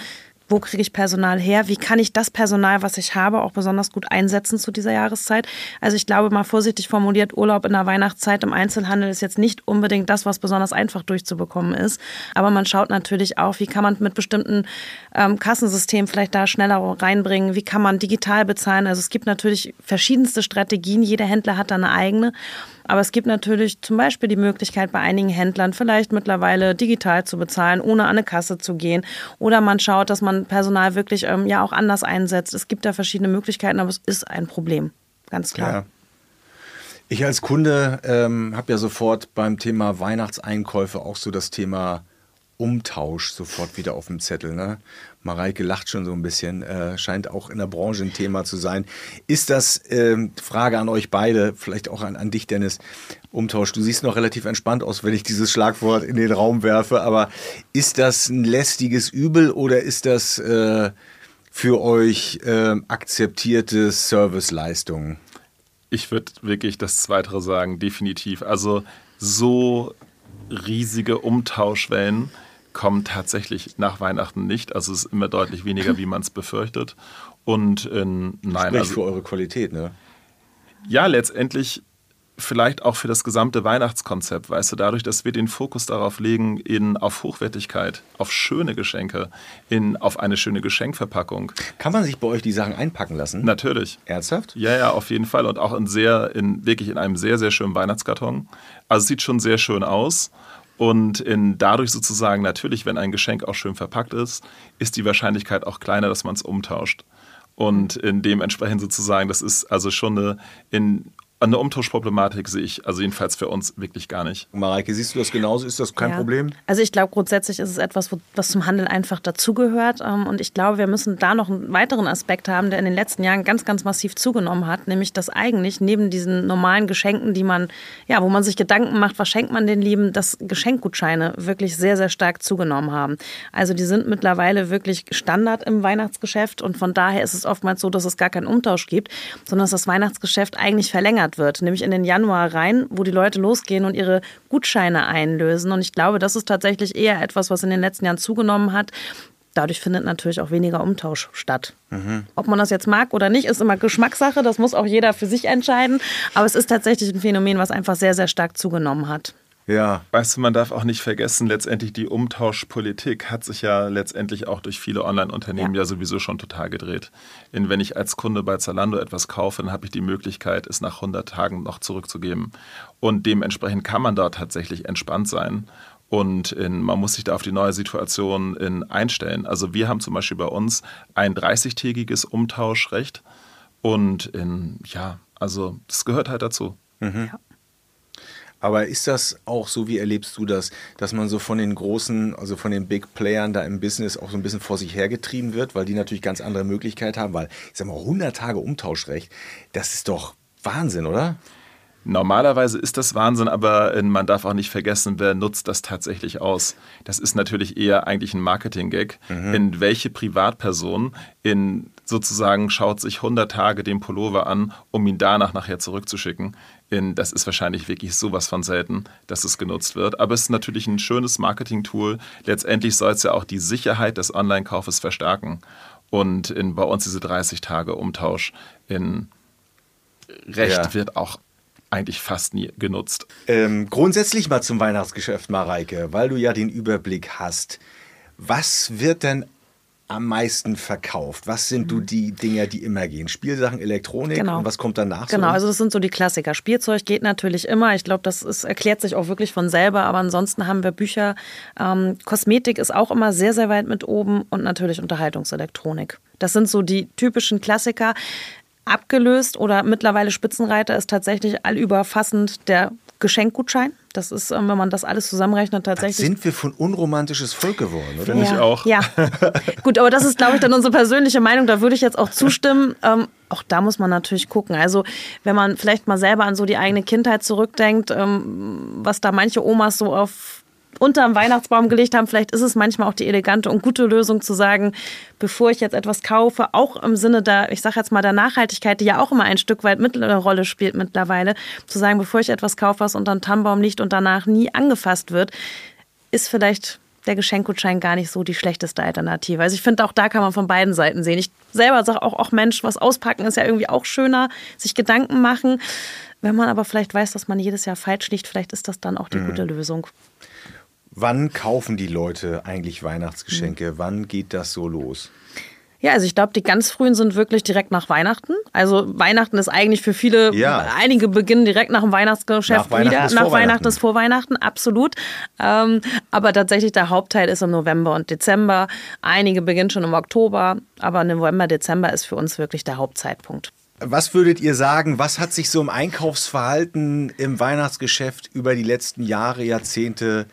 Speaker 3: wo kriege ich Personal her? Wie kann ich das Personal, was ich habe, auch besonders gut einsetzen zu dieser Jahreszeit? Also ich glaube mal vorsichtig formuliert, Urlaub in der Weihnachtszeit im Einzelhandel ist jetzt nicht unbedingt das, was besonders einfach durchzubekommen ist. Aber man schaut natürlich auch, wie kann man mit bestimmten ähm, Kassensystemen vielleicht da schneller reinbringen? Wie kann man digital bezahlen? Also es gibt natürlich verschiedenste Strategien. Jeder Händler hat da eine eigene. Aber es gibt natürlich zum Beispiel die Möglichkeit bei einigen Händlern vielleicht mittlerweile digital zu bezahlen, ohne an eine Kasse zu gehen. Oder man schaut, dass man Personal wirklich ähm, ja auch anders einsetzt. Es gibt da verschiedene Möglichkeiten, aber es ist ein Problem, ganz klar. Ja.
Speaker 2: Ich als Kunde ähm, habe ja sofort beim Thema Weihnachtseinkäufe auch so das Thema Umtausch sofort wieder auf dem Zettel. Ne? Mareike lacht schon so ein bisschen, äh, scheint auch in der Branche ein Thema zu sein. Ist das, äh, Frage an euch beide, vielleicht auch an, an dich, Dennis, Umtausch? Du siehst noch relativ entspannt aus, wenn ich dieses Schlagwort in den Raum werfe, aber ist das ein lästiges Übel oder ist das äh, für euch äh, akzeptierte Serviceleistung?
Speaker 4: Ich würde wirklich das Zweitere sagen, definitiv. Also so riesige Umtauschwellen kommen tatsächlich nach Weihnachten nicht. Also es ist immer deutlich weniger, wie man es befürchtet. Und in, nein,
Speaker 2: Sprich
Speaker 4: also,
Speaker 2: für eure Qualität, ne?
Speaker 4: ja, letztendlich vielleicht auch für das gesamte Weihnachtskonzept, weißt du, dadurch, dass wir den Fokus darauf legen, in, auf Hochwertigkeit, auf schöne Geschenke, in, auf eine schöne Geschenkverpackung.
Speaker 2: Kann man sich bei euch die Sachen einpacken lassen?
Speaker 4: Natürlich.
Speaker 2: Ernsthaft?
Speaker 4: Ja, ja, auf jeden Fall. Und auch in sehr, in, wirklich in einem sehr, sehr schönen Weihnachtskarton. Also es sieht schon sehr schön aus. Und in, dadurch sozusagen natürlich, wenn ein Geschenk auch schön verpackt ist, ist die Wahrscheinlichkeit auch kleiner, dass man es umtauscht. Und in dementsprechend sozusagen, das ist also schon eine, in, eine Umtauschproblematik sehe ich, also jedenfalls für uns, wirklich gar nicht.
Speaker 2: Mareike, siehst du das genauso? Ist das kein
Speaker 3: Ja.
Speaker 2: Problem?
Speaker 3: Also ich glaube, grundsätzlich ist es etwas, was zum Handel einfach dazugehört. Ähm, Und ich glaube, wir müssen da noch einen weiteren Aspekt haben, der in den letzten Jahren ganz, ganz massiv zugenommen hat, nämlich dass eigentlich neben diesen normalen Geschenken, die man, ja, wo man sich Gedanken macht, was schenkt man den Lieben, dass Geschenkgutscheine wirklich sehr, sehr stark zugenommen haben. Also die sind mittlerweile wirklich Standard im Weihnachtsgeschäft und von daher ist es oftmals so, dass es gar keinen Umtausch gibt, sondern dass das Weihnachtsgeschäft eigentlich verlängert wird, nämlich in den Januar rein, wo die Leute losgehen und ihre Gutscheine einlösen. Und ich glaube, das ist tatsächlich eher etwas, was in den letzten Jahren zugenommen hat. Dadurch findet natürlich auch weniger Umtausch statt. Ob man das jetzt mag oder nicht, ist immer Geschmackssache. Das muss auch jeder für sich entscheiden. Aber es ist tatsächlich ein Phänomen, was einfach sehr, sehr stark zugenommen hat.
Speaker 2: Ja.
Speaker 4: Weißt du, man darf auch nicht vergessen, letztendlich die Umtauschpolitik hat sich ja letztendlich auch durch viele Online-Unternehmen ja.
Speaker 3: Ja.
Speaker 4: sowieso schon total gedreht. Denn wenn ich als Kunde bei Zalando etwas kaufe, dann habe ich die Möglichkeit, es nach 100 Tagen noch zurückzugeben. Und dementsprechend kann man dort tatsächlich entspannt sein. Und in, man muss sich da auf die neue Situation in, einstellen. Also wir haben zum Beispiel bei uns ein 30-tägiges Umtauschrecht. Und in, ja, also das gehört halt dazu.
Speaker 2: Aber ist das auch so, wie erlebst du das, dass man so von den großen, also von den Big Playern da im Business auch so ein bisschen vor sich hergetrieben wird, weil die natürlich ganz andere Möglichkeiten haben, weil, ich sag mal, 100 Tage Umtauschrecht, das ist doch Wahnsinn, oder?
Speaker 4: Normalerweise ist das Wahnsinn, aber äh, man darf auch nicht vergessen, wer nutzt das tatsächlich aus. Das ist natürlich eher eigentlich ein Marketing-Gag. In welche Privatperson in sozusagen schaut sich 100 Tage den Pullover an, um ihn danach nachher zurückzuschicken. In, das ist wahrscheinlich wirklich sowas von selten, dass es genutzt wird. Aber es ist natürlich ein schönes Marketing-Tool. Letztendlich soll es ja auch die Sicherheit des Online-Kaufes verstärken. Und in, bei uns diese 30 Tage Umtausch in Recht
Speaker 2: Ja.
Speaker 4: wird auch eigentlich fast nie genutzt.
Speaker 2: Ähm, grundsätzlich mal zum Weihnachtsgeschäft, Mareike, weil du ja den Überblick hast. Was wird denn am meisten verkauft? Was sind du die Dinger, die immer gehen? Spielsachen, Elektronik
Speaker 3: Genau.
Speaker 2: und was kommt danach? so?
Speaker 3: Genau, also das sind so die Klassiker. Spielzeug geht natürlich immer. Ich glaube, das ist, erklärt sich auch wirklich von selber. Aber ansonsten haben wir Bücher. Ähm, Kosmetik ist auch immer sehr, sehr weit mit oben und natürlich Unterhaltungselektronik. Das sind so die typischen Klassiker. Abgelöst oder mittlerweile Spitzenreiter ist tatsächlich allüberfassend der Geschenkgutschein. Das ist, ähm, wenn man das alles zusammenrechnet,
Speaker 2: Was
Speaker 3: tatsächlich
Speaker 2: sind wir ein unromantisches Volk geworden, oder?
Speaker 4: Finde ich
Speaker 3: ja,
Speaker 4: auch.
Speaker 3: Ja, gut, aber das ist, glaube ich, dann unsere persönliche Meinung. Da würde ich jetzt auch zustimmen. Ähm, auch da muss man natürlich gucken. Also, wenn man vielleicht mal selber an so die eigene Kindheit zurückdenkt, ähm, was da manche Omas so auf unterm Weihnachtsbaum gelegt haben, vielleicht ist es manchmal auch die elegante und gute Lösung zu sagen, bevor ich jetzt etwas kaufe, auch im Sinne der, ich sage jetzt mal der Nachhaltigkeit, die ja auch immer ein Stück weit mit eine Rolle spielt mittlerweile, zu sagen, bevor ich etwas kaufe, was unter den Tannenbaum liegt und danach nie angefasst wird, ist vielleicht der Geschenkgutschein gar nicht so die schlechteste Alternative. Also ich finde, auch da kann man von beiden Seiten sehen. Ich selber sage auch, auch Mensch, was auspacken ist ja irgendwie auch schöner, sich Gedanken machen. Wenn man aber vielleicht weiß, dass man jedes Jahr falsch liegt, vielleicht ist das dann auch die gute Lösung.
Speaker 2: Wann kaufen die Leute eigentlich
Speaker 3: Mhm.
Speaker 2: Weihnachtsgeschenke? Wann geht das so los?
Speaker 3: Ja, also ich glaube, die ganz frühen sind wirklich direkt nach Weihnachten. Also Weihnachten ist eigentlich für viele,
Speaker 2: Ja.
Speaker 3: einige beginnen direkt nach dem Weihnachtsgeschäft
Speaker 2: Nach Weihnachten
Speaker 3: wieder.
Speaker 2: ist
Speaker 3: nach Weihnachten
Speaker 2: Weihnachten.
Speaker 3: ist vor Weihnachten, absolut. Ähm, aber tatsächlich der Hauptteil ist im November und Dezember. Einige beginnen schon im Oktober, aber November, Dezember ist für uns wirklich der Hauptzeitpunkt.
Speaker 2: Was würdet ihr sagen, was hat sich so im Einkaufsverhalten im Weihnachtsgeschäft über die letzten Jahre, Jahrzehnte verändert?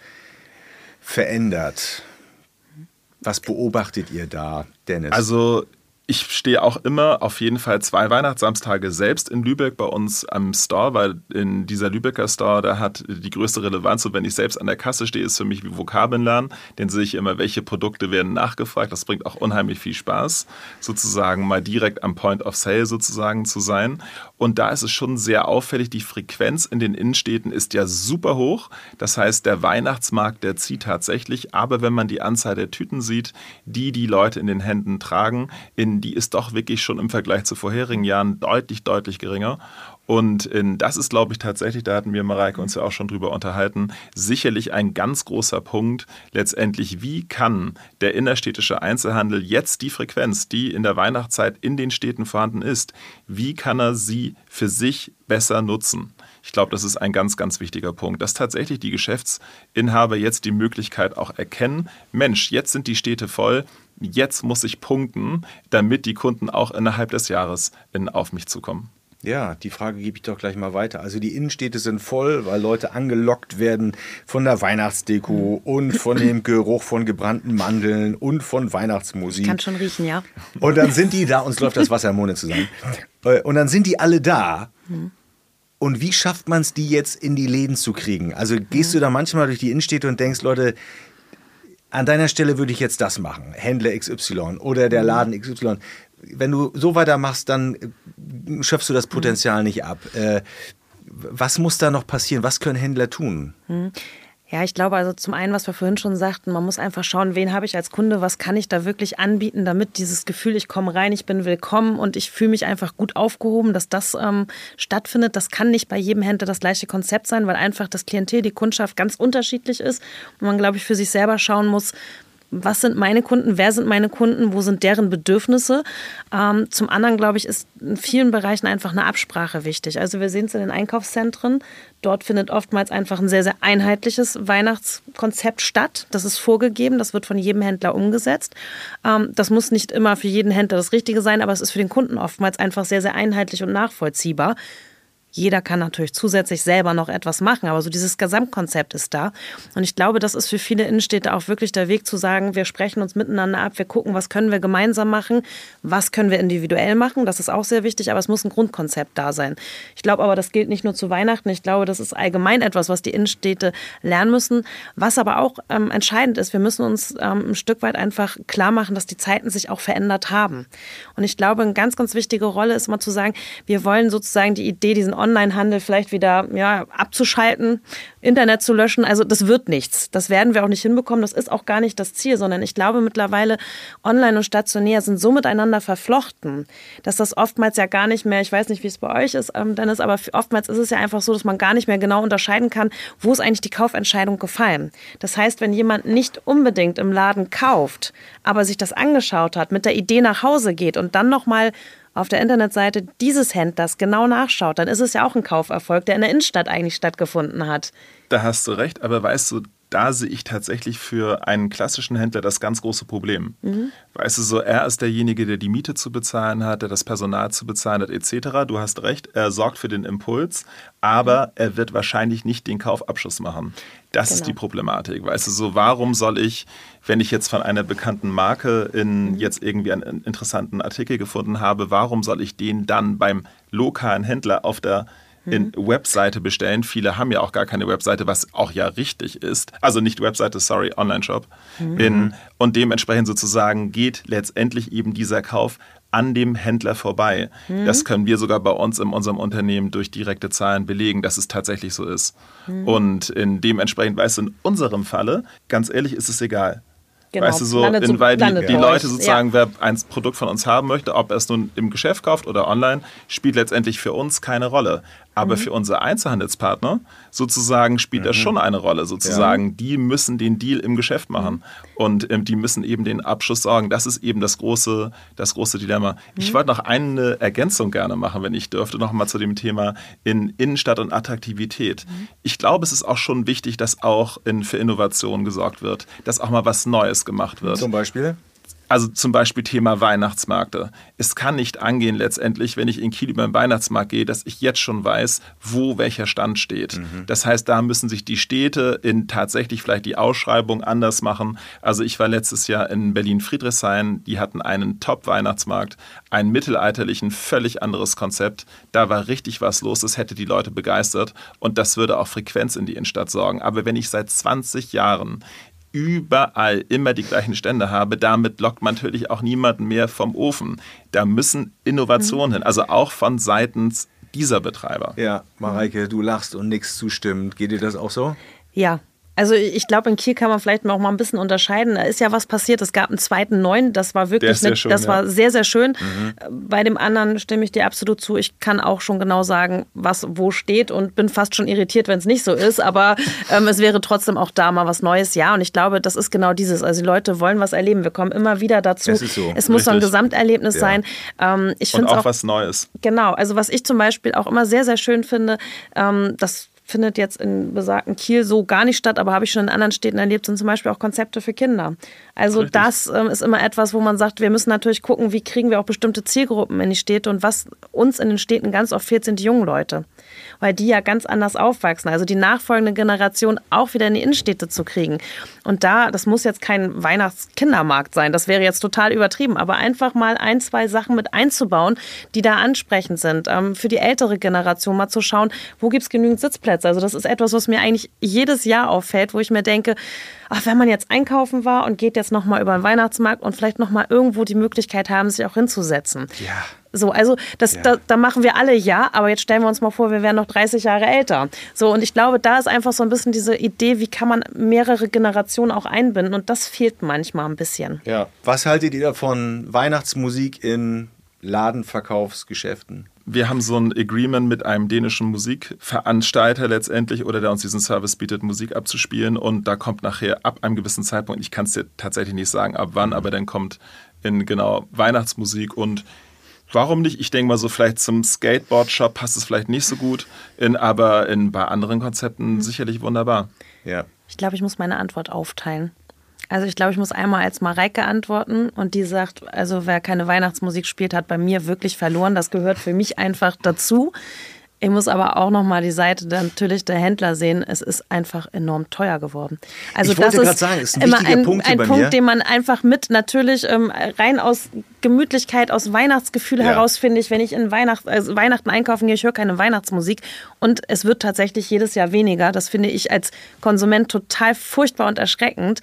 Speaker 2: Was beobachtet ihr da, Dennis?
Speaker 4: Also ich stehe auch immer auf jeden Fall zwei Weihnachtssamstage selbst in Lübeck bei uns am Store, weil in dieser Lübecker Store, da hat die größte Relevanz. Und wenn ich selbst an der Kasse stehe, ist für mich wie Vokabeln lernen. Dann sehe ich immer, welche Produkte werden nachgefragt. Das bringt auch unheimlich viel Spaß, sozusagen mal direkt am Point of Sale sozusagen zu sein. Und da ist es schon sehr auffällig. Die Frequenz in den Innenstädten ist ja super hoch. Das heißt, der Weihnachtsmarkt, der zieht tatsächlich. Aber wenn man die Anzahl der Tüten sieht, die die Leute in den Händen tragen, in die ist doch wirklich schon im Vergleich zu vorherigen Jahren deutlich, deutlich geringer. Und in, das ist, glaube ich, tatsächlich, da hatten wir Mareike uns ja auch schon drüber unterhalten, sicherlich ein ganz großer Punkt. Letztendlich, wie kann der innerstädtische Einzelhandel jetzt die Frequenz, die in der Weihnachtszeit in den Städten vorhanden ist, wie kann er sie für sich besser nutzen? Ich glaube, das ist ein ganz, ganz wichtiger Punkt, dass tatsächlich die Geschäftsinhaber jetzt die Möglichkeit auch erkennen, Mensch, jetzt sind die Städte voll, jetzt muss ich punkten, damit die Kunden auch innerhalb des Jahres in, auf mich zukommen.
Speaker 2: Ja, die Frage gebe ich doch gleich mal weiter. Also die Innenstädte sind voll, weil Leute angelockt werden von der Weihnachtsdeko und von dem Geruch von gebrannten Mandeln und von Weihnachtsmusik. Ich
Speaker 3: kann schon riechen, ja.
Speaker 2: Und dann sind die da, uns läuft das Wasser im Munde zusammen. Äh, und dann sind die alle da. Und wie schafft man es, die jetzt in die Läden zu kriegen? Also gehst du da manchmal durch die Innenstädte und denkst, Leute, an deiner Stelle würde ich jetzt das machen, Händler XY oder der mhm. Laden XY. Wenn du so weitermachst, dann äh, schöpfst du das Potenzial nicht ab. Äh, was muss da noch passieren? Was können Händler tun?
Speaker 3: Ja, ich glaube also zum einen, was wir vorhin schon sagten, man muss einfach schauen, wen habe ich als Kunde, was kann ich da wirklich anbieten, damit dieses Gefühl, ich komme rein, ich bin willkommen und ich fühle mich einfach gut aufgehoben, dass das ähm, stattfindet. Das kann nicht bei jedem Händler das gleiche Konzept sein, weil einfach das Klientel, die Kundschaft ganz unterschiedlich ist und man, glaube ich, für sich selber schauen muss, was sind meine Kunden, wer sind meine Kunden, wo sind deren Bedürfnisse. Ähm, zum anderen, glaube ich, ist in vielen Bereichen einfach eine Absprache wichtig. Also wir sehen es in den Einkaufszentren. Dort findet oftmals einfach ein sehr, sehr einheitliches Weihnachtskonzept statt. Das ist vorgegeben, das wird von jedem Händler umgesetzt. Ähm, das muss nicht immer für jeden Händler das Richtige sein, aber es ist für den Kunden oftmals einfach sehr, sehr einheitlich und nachvollziehbar. Jeder kann natürlich zusätzlich selber noch etwas machen, aber so dieses Gesamtkonzept ist da. Und ich glaube, das ist für viele Innenstädte auch wirklich der Weg zu sagen, wir sprechen uns miteinander ab, wir gucken, was können wir gemeinsam machen, was können wir individuell machen. Das ist auch sehr wichtig, aber es muss ein Grundkonzept da sein. Ich glaube aber, das gilt nicht nur zu Weihnachten. Ich glaube, das ist allgemein etwas, was die Innenstädte lernen müssen. Was aber auch ähm, entscheidend ist, wir müssen uns ähm, ein Stück weit einfach klar machen, dass die Zeiten sich auch verändert haben. Und ich glaube, eine ganz, ganz wichtige Rolle ist immer zu sagen, wir wollen sozusagen die Idee, diesen Onlinehandel vielleicht wieder ja, abzuschalten, Internet zu löschen. Also das wird nichts. Das werden wir auch nicht hinbekommen. Das ist auch gar nicht das Ziel, sondern ich glaube mittlerweile, online und stationär sind so miteinander verflochten, dass das oftmals ja gar nicht mehr, ich weiß nicht, wie es bei euch ist, ähm, Dennis, aber oftmals ist es ja einfach so, dass man gar nicht mehr genau unterscheiden kann, wo ist eigentlich die Kaufentscheidung gefallen. Das heißt, wenn jemand nicht unbedingt im Laden kauft, aber sich das angeschaut hat, mit der Idee nach Hause geht und dann nochmal auf der Internetseite dieses Händlers genau nachschaut, dann ist es ja auch ein Kauferfolg, der in der Innenstadt eigentlich stattgefunden hat.
Speaker 4: Da hast du recht, aber weißt du, da sehe ich tatsächlich für einen klassischen Händler das ganz große Problem. Mhm. Weißt du, so er ist derjenige, der die Miete zu bezahlen hat, der das Personal zu bezahlen hat, etc. Du hast recht, er sorgt für den Impuls, aber mhm. er wird wahrscheinlich nicht den Kaufabschluss machen. Das genau. ist die Problematik. Weißt du, so warum soll ich, wenn ich jetzt von einer bekannten Marke in mhm. jetzt irgendwie einen interessanten Artikel gefunden habe, warum soll ich den dann beim lokalen Händler auf der in mhm. Webseite bestellen. Viele haben ja auch gar keine Webseite, was auch ja richtig ist. Also nicht Webseite, sorry, Online-Shop. Mhm. Und dementsprechend sozusagen geht letztendlich eben dieser Kauf an dem Händler vorbei. Mhm. Das können wir sogar bei uns in unserem Unternehmen durch direkte Zahlen belegen, dass es tatsächlich so ist. Mhm. Und in dementsprechend, weißt du, in unserem Falle, ganz ehrlich, ist es egal. Genau. Weißt du, so, in, weil die, die Leute sozusagen, ja. wer ein Produkt von uns haben möchte, ob er es nun im Geschäft kauft oder online, spielt letztendlich für uns keine Rolle. Aber mhm. für unsere Einzelhandelspartner sozusagen spielt mhm. das schon eine Rolle. Sozusagen, ja. die müssen den Deal im Geschäft machen mhm. und ähm, die müssen eben den Abschluss sorgen. Das ist eben das große, das große Dilemma. Ich mhm. wollte noch eine Ergänzung gerne machen, wenn ich dürfte, noch mal zu dem Thema in Innenstadt und Attraktivität. Mhm. Ich glaube, es ist auch schon wichtig, dass auch in, für Innovation gesorgt wird, dass auch mal was Neues gemacht wird.
Speaker 2: Zum Beispiel?
Speaker 4: Also zum Beispiel Thema Weihnachtsmärkte. Es kann nicht angehen letztendlich, wenn ich in Kiel über den Weihnachtsmarkt gehe, dass ich jetzt schon weiß, wo welcher Stand steht. Mhm. Das heißt, da müssen sich die Städte in tatsächlich vielleicht die Ausschreibung anders machen. Also ich war letztes Jahr in Berlin-Friedrichshain, die hatten einen Top-Weihnachtsmarkt, einen mittelalterlichen, völlig anderes Konzept. Da war richtig was los, das hätte die Leute begeistert und das würde auch Frequenz in die Innenstadt sorgen. Aber wenn ich seit 20 Jahren überall immer die gleichen Stände habe, damit lockt man natürlich auch niemanden mehr vom Ofen. Da müssen Innovationen mhm. hin, also auch von seitens dieser Betreiber.
Speaker 2: Ja, Mareike, du lachst und nichts zustimmt. Geht dir das auch so?
Speaker 3: Ja, also ich glaube, in Kiel kann man vielleicht auch mal ein bisschen unterscheiden. Da ist ja was passiert. Es gab einen zweiten neuen, das war wirklich,
Speaker 4: mit, schön,
Speaker 3: das
Speaker 4: ja.
Speaker 3: war sehr, sehr schön. Mhm. Bei dem anderen stimme ich dir absolut zu. Ich kann auch schon genau sagen, was wo steht und bin fast schon irritiert, wenn es nicht so ist. Aber ähm, es wäre trotzdem auch da mal was Neues. Ja, und ich glaube, das ist genau dieses. Also die Leute wollen was erleben. Wir kommen immer wieder dazu.
Speaker 2: Es, so.
Speaker 3: es muss so ein Gesamterlebnis ja. sein. Ähm, ich
Speaker 4: und auch,
Speaker 3: auch
Speaker 4: was Neues.
Speaker 3: Genau. Also was ich zum Beispiel auch immer sehr, sehr schön finde, ähm, das findet jetzt in besagten Kiel so gar nicht statt, aber habe ich schon in anderen Städten erlebt, sind zum Beispiel auch Konzepte für Kinder. Also Richtig. das ähm, ist immer etwas, wo man sagt, wir müssen natürlich gucken, wie kriegen wir auch bestimmte Zielgruppen in die Städte und was uns in den Städten ganz oft fehlt, sind die jungen Leute, weil die ja ganz anders aufwachsen. Also die nachfolgende Generation auch wieder in die Innenstädte zu kriegen. Und da, das muss jetzt kein Weihnachtskindermarkt sein, das wäre jetzt total übertrieben, aber einfach mal ein, zwei Sachen mit einzubauen, die da ansprechend sind. Ähm, für die ältere Generation mal zu schauen, wo gibt es genügend Sitzplätze Sitzplätze. Also das ist etwas, was mir eigentlich jedes Jahr auffällt, wo ich mir denke, ach, wenn man jetzt einkaufen war und geht jetzt nochmal über den Weihnachtsmarkt und vielleicht nochmal irgendwo die Möglichkeit haben, sich auch hinzusetzen.
Speaker 2: Ja.
Speaker 3: So, also das, ja. da, da, machen wir alle ja, aber jetzt stellen wir uns mal vor, wir wären noch 30 Jahre älter. So, und ich glaube, da ist einfach so ein bisschen diese Idee, wie kann man mehrere Generationen auch einbinden und das fehlt manchmal ein bisschen.
Speaker 2: Ja. Was haltet ihr davon Weihnachtsmusik in Ladenverkaufsgeschäften?
Speaker 4: Wir haben so ein Agreement mit einem dänischen Musikveranstalter letztendlich oder der uns diesen Service bietet, Musik abzuspielen. Und da kommt nachher ab einem gewissen Zeitpunkt, ich kann es dir tatsächlich nicht sagen, ab wann, aber dann kommt in genau Weihnachtsmusik und Warum nicht? Ich denke mal so, vielleicht zum Skateboard-Shop passt es vielleicht nicht so gut, in, aber in, bei anderen Konzepten mhm. sicherlich wunderbar.
Speaker 2: Ja.
Speaker 3: Ich glaube, ich muss meine Antwort aufteilen. Also ich glaube, ich muss einmal als Mareike antworten und die sagt, also wer keine Weihnachtsmusik spielt, hat bei mir wirklich verloren. Das gehört für mich einfach dazu. Ich muss aber auch noch mal die Seite natürlich der Händler sehen. Es ist einfach enorm teuer geworden. Also
Speaker 2: ich
Speaker 3: das
Speaker 2: ist, sagen, ist ein
Speaker 3: immer ein,
Speaker 2: Punkt,
Speaker 3: ein Punkt den man einfach mit natürlich ähm, rein aus Gemütlichkeit, aus Weihnachtsgefühl ja. heraus finde ich, wenn ich in Weihnacht, also Weihnachten einkaufen gehe, ich höre keine Weihnachtsmusik und es wird tatsächlich jedes Jahr weniger. Das finde ich als Konsument total furchtbar und erschreckend.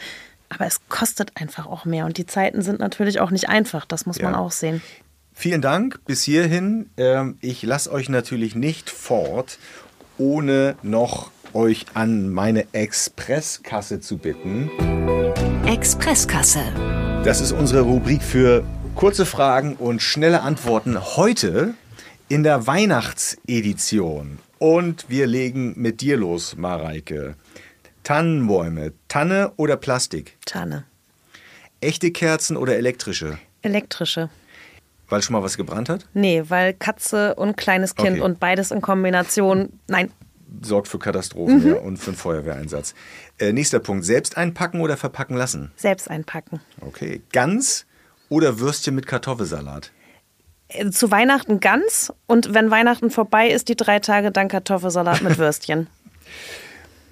Speaker 3: Aber es kostet einfach auch mehr und die Zeiten sind natürlich auch nicht einfach, das muss ja. man auch sehen.
Speaker 2: Vielen Dank bis hierhin. Ähm, ich lasse euch natürlich nicht fort, ohne noch euch an meine Expresskasse zu bitten.
Speaker 1: Expresskasse.
Speaker 2: Das ist unsere Rubrik für kurze Fragen und schnelle Antworten. Heute in der Weihnachtsedition. Und wir legen mit dir los, Mareike. Tannenbäume, Tanne oder Plastik?
Speaker 3: Tanne.
Speaker 2: Echte Kerzen oder elektrische?
Speaker 3: Elektrische.
Speaker 2: Weil schon mal was gebrannt hat?
Speaker 3: Nee, weil Katze und kleines Kind okay. und beides in Kombination, nein.
Speaker 2: Sorgt für Katastrophen mhm. ja, und für einen Feuerwehreinsatz. Äh, nächster Punkt, selbst einpacken oder verpacken lassen?
Speaker 3: Selbst einpacken.
Speaker 2: Okay, Gans oder Würstchen mit Kartoffelsalat?
Speaker 3: Äh, zu Weihnachten Gans und wenn Weihnachten vorbei ist, die drei Tage dann Kartoffelsalat mit Würstchen.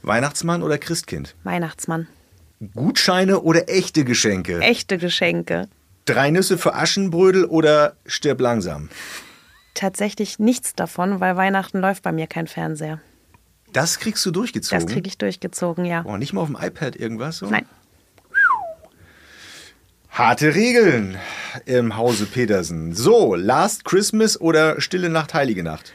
Speaker 2: Weihnachtsmann oder Christkind?
Speaker 3: Weihnachtsmann.
Speaker 2: Gutscheine oder echte Geschenke?
Speaker 3: Echte Geschenke.
Speaker 2: Drei Nüsse für Aschenbrödel oder stirb langsam?
Speaker 3: Tatsächlich nichts davon, weil Weihnachten läuft bei mir kein Fernseher.
Speaker 2: Das kriegst du durchgezogen?
Speaker 3: Das krieg ich durchgezogen, ja.
Speaker 2: Oh, nicht mal auf dem iPad irgendwas so?
Speaker 3: Nein.
Speaker 2: Harte Regeln im Hause Petersen. So, Last Christmas oder Stille Nacht, Heilige Nacht?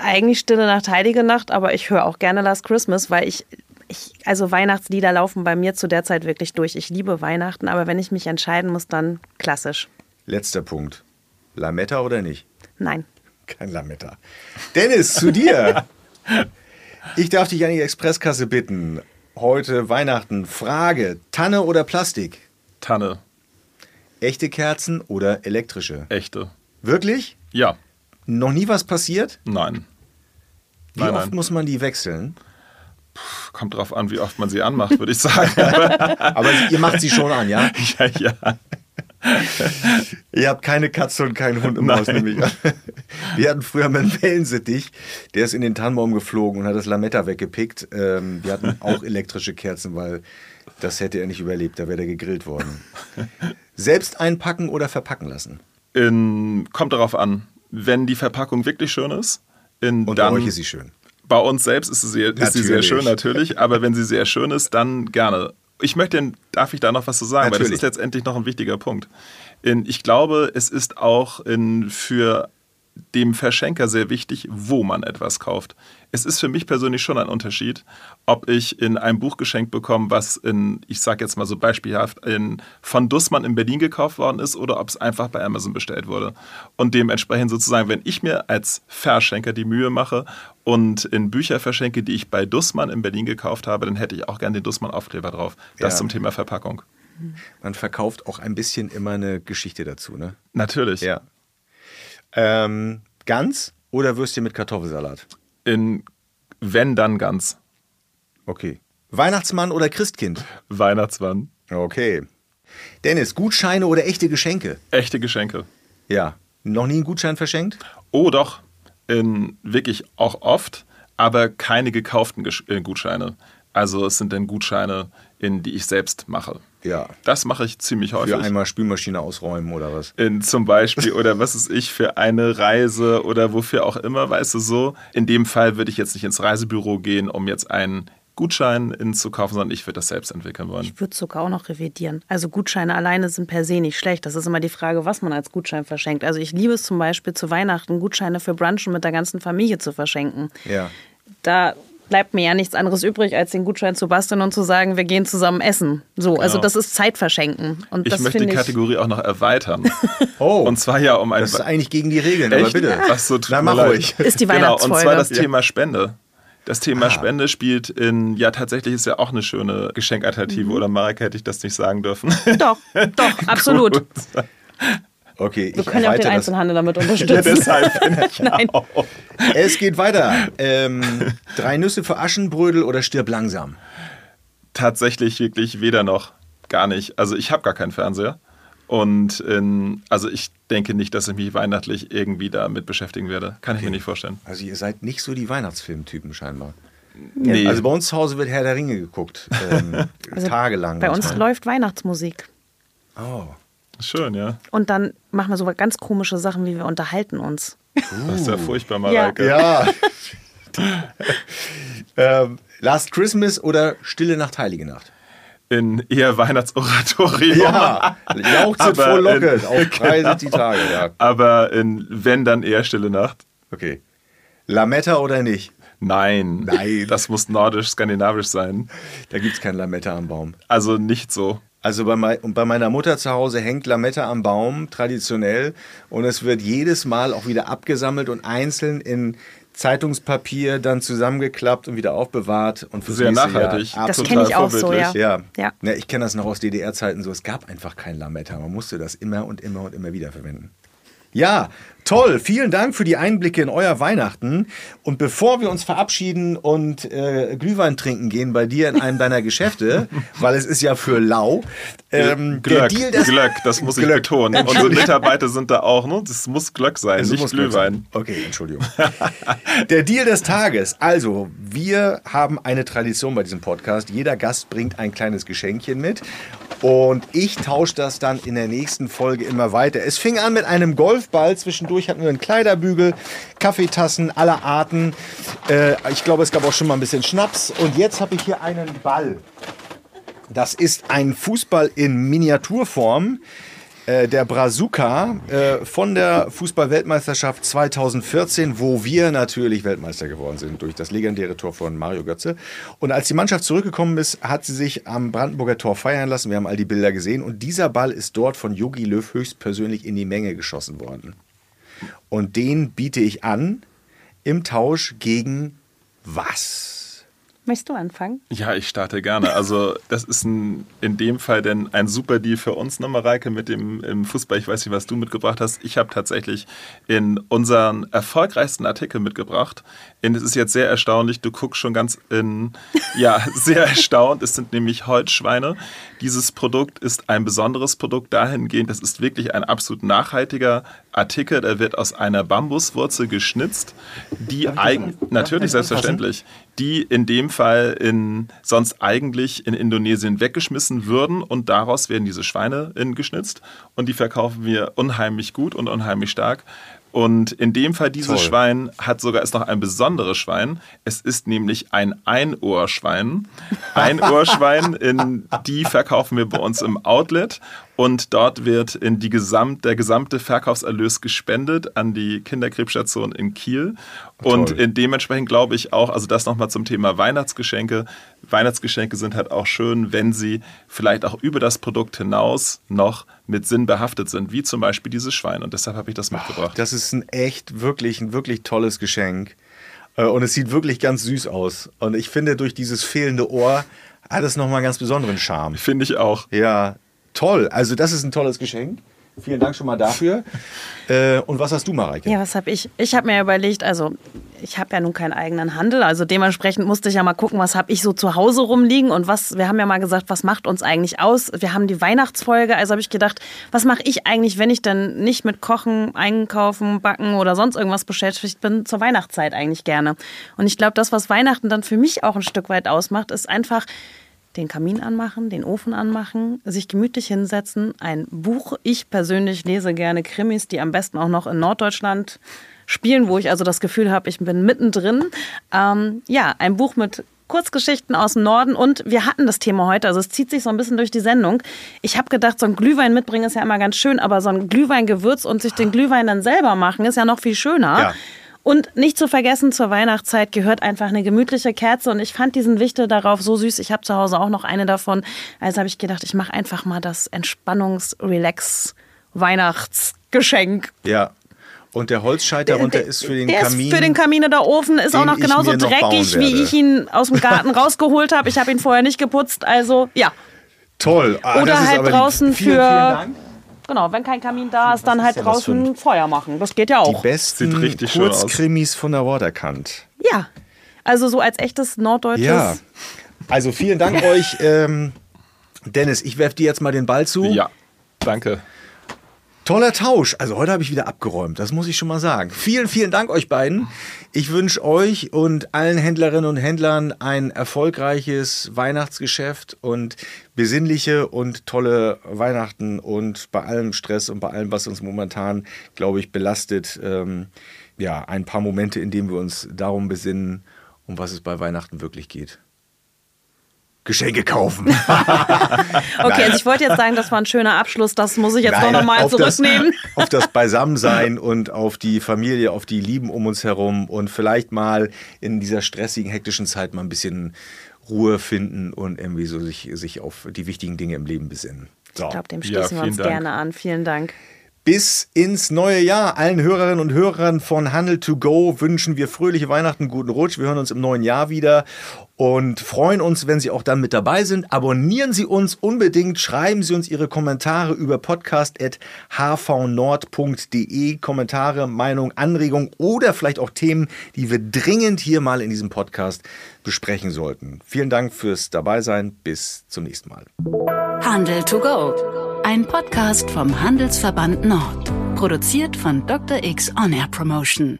Speaker 3: Eigentlich Stille Nacht, Heilige Nacht, aber ich höre auch gerne Last Christmas, weil ich, ich, also Weihnachtslieder laufen bei mir zu der Zeit wirklich durch. Ich liebe Weihnachten, aber wenn ich mich entscheiden muss, dann klassisch.
Speaker 2: Letzter Punkt. Lametta oder nicht?
Speaker 3: Nein.
Speaker 2: Kein Lametta. Dennis, zu dir. ich darf dich an die Expresskasse bitten. Heute Weihnachten. Frage: Tanne oder Plastik?
Speaker 4: Tanne.
Speaker 2: Echte Kerzen oder elektrische?
Speaker 4: Echte.
Speaker 2: Wirklich?
Speaker 4: Ja.
Speaker 2: Noch nie was passiert?
Speaker 4: Nein.
Speaker 2: Wie nein, oft nein. muss man die wechseln?
Speaker 4: Puh, kommt drauf an, wie oft man sie anmacht, würde ich sagen.
Speaker 2: Aber ihr macht sie schon an, ja?
Speaker 4: ja, ja.
Speaker 2: Ihr habt keine Katze und keinen Hund im Haus, nehme ich an. Wir hatten früher mal einen Wellensittich, der ist in den Tannenbaum geflogen und hat das Lametta weggepickt. Ähm, wir hatten auch elektrische Kerzen, weil das hätte er nicht überlebt, da wäre er gegrillt worden. Selbst einpacken oder verpacken lassen?
Speaker 4: In, kommt darauf an, wenn die Verpackung wirklich schön ist. In,
Speaker 2: Und
Speaker 4: dann,
Speaker 2: bei euch ist sie schön.
Speaker 4: Bei uns selbst ist sie, sehr, ist sie sehr
Speaker 2: Natürlich.
Speaker 4: schön, natürlich. Aber wenn sie sehr schön ist, dann gerne. Ich möchte, darf ich da noch was zu sagen? Weil das
Speaker 2: Natürlich.
Speaker 4: ist letztendlich noch ein wichtiger Punkt. In, ich glaube, es ist auch in, für dem Verschenker sehr wichtig, wo man etwas kauft. Es ist für mich persönlich schon ein Unterschied, ob ich in ein Buch geschenkt bekomme, was in, ich sage jetzt mal so beispielhaft, in, von Dussmann in Berlin gekauft worden ist oder ob es einfach bei Amazon bestellt wurde. Und dementsprechend sozusagen, wenn ich mir als Verschenker die Mühe mache und in Bücher verschenke, die ich bei Dussmann in Berlin gekauft habe, dann hätte ich auch gerne den Dussmann-Aufkleber drauf. Das
Speaker 2: Ja.
Speaker 4: zum Thema Verpackung.
Speaker 2: Man verkauft auch ein bisschen immer eine Geschichte dazu, ne?
Speaker 4: Natürlich.
Speaker 2: Ja. Ähm, Gans oder Würstchen mit Kartoffelsalat?
Speaker 4: In, wenn dann ganz.
Speaker 2: Okay. Weihnachtsmann oder Christkind?
Speaker 4: Weihnachtsmann.
Speaker 2: Okay. Dennis, Gutscheine oder echte Geschenke?
Speaker 4: Echte Geschenke.
Speaker 2: Ja. Noch nie einen Gutschein verschenkt?
Speaker 4: Oh, doch. In, wirklich auch oft, aber keine gekauften Gesch äh, Gutscheine. Also es sind dann Gutscheine, in die ich selbst mache.
Speaker 2: Ja.
Speaker 4: Das mache ich ziemlich häufig.
Speaker 2: Für einmal Spülmaschine ausräumen oder was?
Speaker 4: in, zum Beispiel oder was ist ich für eine Reise oder wofür auch immer, weißt du so. In dem Fall würde ich jetzt nicht ins Reisebüro gehen, um jetzt einen Gutschein in zu kaufen, sondern ich würde das selbst entwickeln wollen.
Speaker 3: Ich würde sogar auch noch revidieren. Also Gutscheine alleine sind per se nicht schlecht. Das ist immer die Frage, was man als Gutschein verschenkt. Also ich liebe es zum Beispiel zu Weihnachten, Gutscheine für Brunchen mit der ganzen Familie zu verschenken.
Speaker 2: Ja.
Speaker 3: Da bleibt mir ja nichts anderes übrig, als den Gutschein zu basteln und zu sagen, wir gehen zusammen essen. So, also
Speaker 4: Genau.
Speaker 3: das ist Zeit verschenken. Und
Speaker 4: Ich
Speaker 3: das
Speaker 4: möchte die Kategorie auch noch erweitern.
Speaker 2: Oh,
Speaker 4: Und zwar ja um ein
Speaker 2: das ist eigentlich gegen die Regeln, aber
Speaker 4: Echt?
Speaker 2: bitte.
Speaker 4: Ach so, tut
Speaker 2: Na, mach ruhig.
Speaker 3: Ist die
Speaker 4: Genau, und zwar das
Speaker 2: Ja.
Speaker 4: Thema Spende. Das Thema
Speaker 2: Ah.
Speaker 4: Spende spielt in, ja tatsächlich ist ja auch eine schöne Geschenkalternative,
Speaker 3: Mhm.
Speaker 4: oder Marek, hätte ich das nicht sagen dürfen.
Speaker 3: Doch, doch, absolut.
Speaker 2: Okay,
Speaker 3: Wir
Speaker 2: ich
Speaker 3: können ja auch den
Speaker 2: das.
Speaker 3: Einzelhandel damit unterstützen.
Speaker 4: deshalb bin ich
Speaker 3: Nein.
Speaker 4: auch.
Speaker 2: Es geht weiter. Ähm, drei Nüsse für Aschenbrödel oder stirb langsam?
Speaker 4: Tatsächlich wirklich weder noch, gar nicht. Also ich habe gar keinen Fernseher. Und in, also ich denke nicht, dass ich mich weihnachtlich irgendwie damit beschäftigen werde. Kann ich mir nicht vorstellen.
Speaker 2: Also ihr seid nicht so die Weihnachtsfilmtypen scheinbar.
Speaker 4: Nee.
Speaker 2: Also bei uns zu Hause wird Herr der Ringe geguckt. Ähm, tagelang.
Speaker 3: Also Bei uns läuft Weihnachtsmusik.
Speaker 2: Oh.
Speaker 4: Schön, ja.
Speaker 3: Und dann machen wir so ganz komische Sachen, wie wir unterhalten uns.
Speaker 4: Das ist ja furchtbar,
Speaker 3: Ja.
Speaker 4: Mareike.
Speaker 2: Ja. ähm, Last Christmas oder Stille Nacht, Heilige Nacht?
Speaker 4: In eher Weihnachtsoratorium.
Speaker 2: Ja, jauchzet
Speaker 4: Aber
Speaker 2: vor Locke,
Speaker 4: in-
Speaker 2: auf Preise die Tage. Ja.
Speaker 4: Aber in, wenn dann eher Stille Nacht.
Speaker 2: Okay. Lametta oder nicht?
Speaker 4: Nein.
Speaker 2: Nein.
Speaker 4: Das muss nordisch, skandinavisch sein.
Speaker 2: Da gibt es kein Lametta am Baum.
Speaker 4: Also nicht so.
Speaker 2: Also bei, mei und bei meiner Mutter zu Hause hängt Lametta am Baum, traditionell. Und es wird jedes Mal auch wieder abgesammelt und einzeln in Zeitungspapier dann zusammengeklappt und wieder aufbewahrt. Und fürs
Speaker 4: Sehr
Speaker 2: Jahr
Speaker 4: nachhaltig.
Speaker 2: ab-
Speaker 3: Das kenne ich auch so, ja.
Speaker 4: vorbildlich.
Speaker 2: Ja,
Speaker 3: Ja.
Speaker 2: ja. ich kenne das noch aus DDR-Zeiten so. Es gab einfach kein Lametta. Man musste das immer und immer und immer wieder verwenden. Ja, toll. Vielen Dank für die Einblicke in euer Weihnachten. Und bevor wir uns verabschieden und äh, Glühwein trinken gehen bei dir in einem deiner Geschäfte, weil es ist ja für lau, ähm, der
Speaker 4: Glöck,
Speaker 2: Deal
Speaker 4: Glöck, das muss ich
Speaker 2: Glöck.
Speaker 4: betonen. Unsere Mitarbeiter sind da auch, ne? Das muss Glöck sein,
Speaker 2: Es
Speaker 4: nicht
Speaker 2: muss Glück sein.
Speaker 4: Glühwein.
Speaker 2: Okay, Entschuldigung. Der Deal des Tages. Also, wir haben eine Tradition bei diesem Podcast. Jeder Gast bringt ein kleines Geschenkchen mit. Und ich tausche das dann in der nächsten Folge immer weiter. Es fing an mit einem Golfball. Zwischendurch hatten wir einen Kleiderbügel, Kaffeetassen aller Arten. Äh, ich glaube, es gab auch schon mal ein bisschen Schnaps. Und jetzt habe ich hier einen Ball. Das ist ein Fußball in Miniaturform. Äh, der Brazuca äh, von der Fußball-Weltmeisterschaft 2014, wo wir natürlich Weltmeister geworden sind durch das legendäre Tor von Mario Götze. Und als die Mannschaft zurückgekommen ist, hat sie sich am Brandenburger Tor feiern lassen. Wir haben all die Bilder gesehen. Und dieser Ball ist dort von Jogi Löw höchstpersönlich in die Menge geschossen worden. Und den biete ich an im Tausch gegen was?
Speaker 3: Möchtest du anfangen?
Speaker 4: Ja, ich starte gerne. Also das ist ein, in dem Fall denn ein super Deal für uns, ne, Mareike, mit dem Fußball. Ich weiß nicht, was du mitgebracht hast. Ich habe tatsächlich in unseren erfolgreichsten Artikel mitgebracht. Und es ist jetzt sehr erstaunlich. Du guckst schon ganz in, ja, sehr erstaunt. Es sind nämlich Holzschweine. Dieses Produkt ist ein besonderes Produkt dahingehend, das ist wirklich ein absolut nachhaltiger Artikel. Der wird aus einer Bambuswurzel geschnitzt, die eigen, natürlich selbstverständlich, die in dem Fall in, sonst eigentlich in Indonesien weggeschmissen würden und daraus werden diese Schweine geschnitzt und die verkaufen wir unheimlich gut und unheimlich stark. Und in dem Fall dieses Toll. Schwein hat sogar ist noch ein besonderes Schwein. Es ist nämlich ein Einohrschwein. Einohrschwein, in die verkaufen wir bei uns im Outlet und dort wird in die Gesamt, der gesamte Verkaufserlös gespendet an die Kinderkrebsstation in Kiel. Und in dementsprechend glaube ich auch, also das nochmal zum Thema Weihnachtsgeschenke. Weihnachtsgeschenke sind halt auch schön, wenn sie vielleicht auch über das Produkt hinaus noch mit Sinn behaftet sind, wie zum Beispiel dieses Schwein. Und deshalb habe ich das mitgebracht.
Speaker 2: Das ist ein echt, wirklich, ein wirklich tolles Geschenk. Äh, und es sieht wirklich ganz süß aus. Und ich finde, durch dieses fehlende Ohr hat es nochmal einen ganz besonderen Charme.
Speaker 4: Finde ich auch.
Speaker 2: Ja, toll. Also, das ist ein tolles Geschenk. Vielen Dank schon mal dafür. Äh, und was hast du, Mareike?
Speaker 3: Ja, was habe ich? Ich habe mir überlegt, also ich habe ja nun keinen eigenen Handel, also dementsprechend musste ich ja mal gucken, was habe ich so zu Hause rumliegen und was, wir haben ja mal gesagt, was macht uns eigentlich aus? Wir haben die Weihnachtsfolge, also habe ich gedacht, was mache ich eigentlich, wenn ich dann nicht mit Kochen, Einkaufen, Backen oder sonst irgendwas beschäftigt bin, zur Weihnachtszeit eigentlich gerne. Und ich glaube, das, was Weihnachten dann für mich auch ein Stück weit ausmacht, ist einfach den Kamin anmachen, den Ofen anmachen, sich gemütlich hinsetzen, ein Buch. Ich persönlich lese gerne Krimis, die am besten auch noch in Norddeutschland spielen, wo ich also das Gefühl habe, ich bin mittendrin. Ähm, ja, ein Buch mit Kurzgeschichten aus dem Norden und wir hatten das Thema heute, also es zieht sich so ein bisschen durch die Sendung. Ich habe gedacht, so ein Glühwein mitbringen ist ja immer ganz schön, aber so ein Glühweingewürz und sich den Glühwein dann selber machen ist ja noch viel schöner. Ja. Und nicht zu vergessen, zur Weihnachtszeit gehört einfach eine gemütliche Kerze. Und ich fand diesen Wichtel darauf so süß. Ich habe zu Hause auch noch eine davon. Also habe ich gedacht, ich mache einfach mal das Entspannungs-Relax-Weihnachtsgeschenk.
Speaker 2: Ja. Und der Holzscheit darunter ist für den der Kamin.
Speaker 3: Ist für den Kamin der Ofen ist auch noch genauso dreckig, wie ich ihn aus dem Garten rausgeholt habe. Ich habe ihn vorher nicht geputzt. Also ja.
Speaker 2: Toll.
Speaker 3: Ah, Oder halt draußen vielen, für. Vielen Dank Genau, wenn kein Kamin da ist, dann halt ja draußen Feuer machen. Das geht ja auch.
Speaker 2: Die besten Kurzkrimis von der Waterkant.
Speaker 3: Ja, also so als echtes norddeutsches. Ja,
Speaker 2: also vielen Dank euch. Ähm, Dennis, ich werfe dir jetzt mal den Ball zu.
Speaker 4: Ja, danke.
Speaker 2: Toller Tausch. Also heute habe ich wieder abgeräumt, das muss ich schon mal sagen. Vielen, vielen Dank euch beiden. Ich wünsche euch und allen Händlerinnen und Händlern ein erfolgreiches Weihnachtsgeschäft und besinnliche und tolle Weihnachten und bei allem Stress und bei allem, was uns momentan, glaube ich, belastet, ähm, ja, ein paar Momente, in denen wir uns darum besinnen, um was es bei Weihnachten wirklich geht. Geschenke kaufen.
Speaker 3: okay, also ich wollte jetzt sagen, das war ein schöner Abschluss. Das muss ich jetzt Nein, doch nochmal zurücknehmen.
Speaker 2: Das, auf das Beisammensein und auf die Familie, auf die Lieben um uns herum und vielleicht mal in dieser stressigen, hektischen Zeit mal ein bisschen Ruhe finden und irgendwie so sich, sich auf die wichtigen Dinge im Leben besinnen.
Speaker 3: So. Ich glaube, dem schließen ja, wir uns Dank. gerne an. Vielen Dank.
Speaker 2: Bis ins neue Jahr. Allen Hörerinnen und Hörern von Handel to Go wünschen wir fröhliche Weihnachten, guten Rutsch. Wir hören uns im neuen Jahr wieder und freuen uns, wenn Sie auch dann mit dabei sind. Abonnieren Sie uns unbedingt, schreiben Sie uns Ihre Kommentare über podcast.hvnord.de. Kommentare, Meinung, Anregung oder vielleicht auch Themen, die wir dringend hier mal in diesem Podcast besprechen sollten. Vielen Dank fürs Dabeisein. Bis zum nächsten Mal.
Speaker 1: Handel to go. Ein Podcast vom Handelsverband Nord. Produziert von Dr. X On Air Promotion.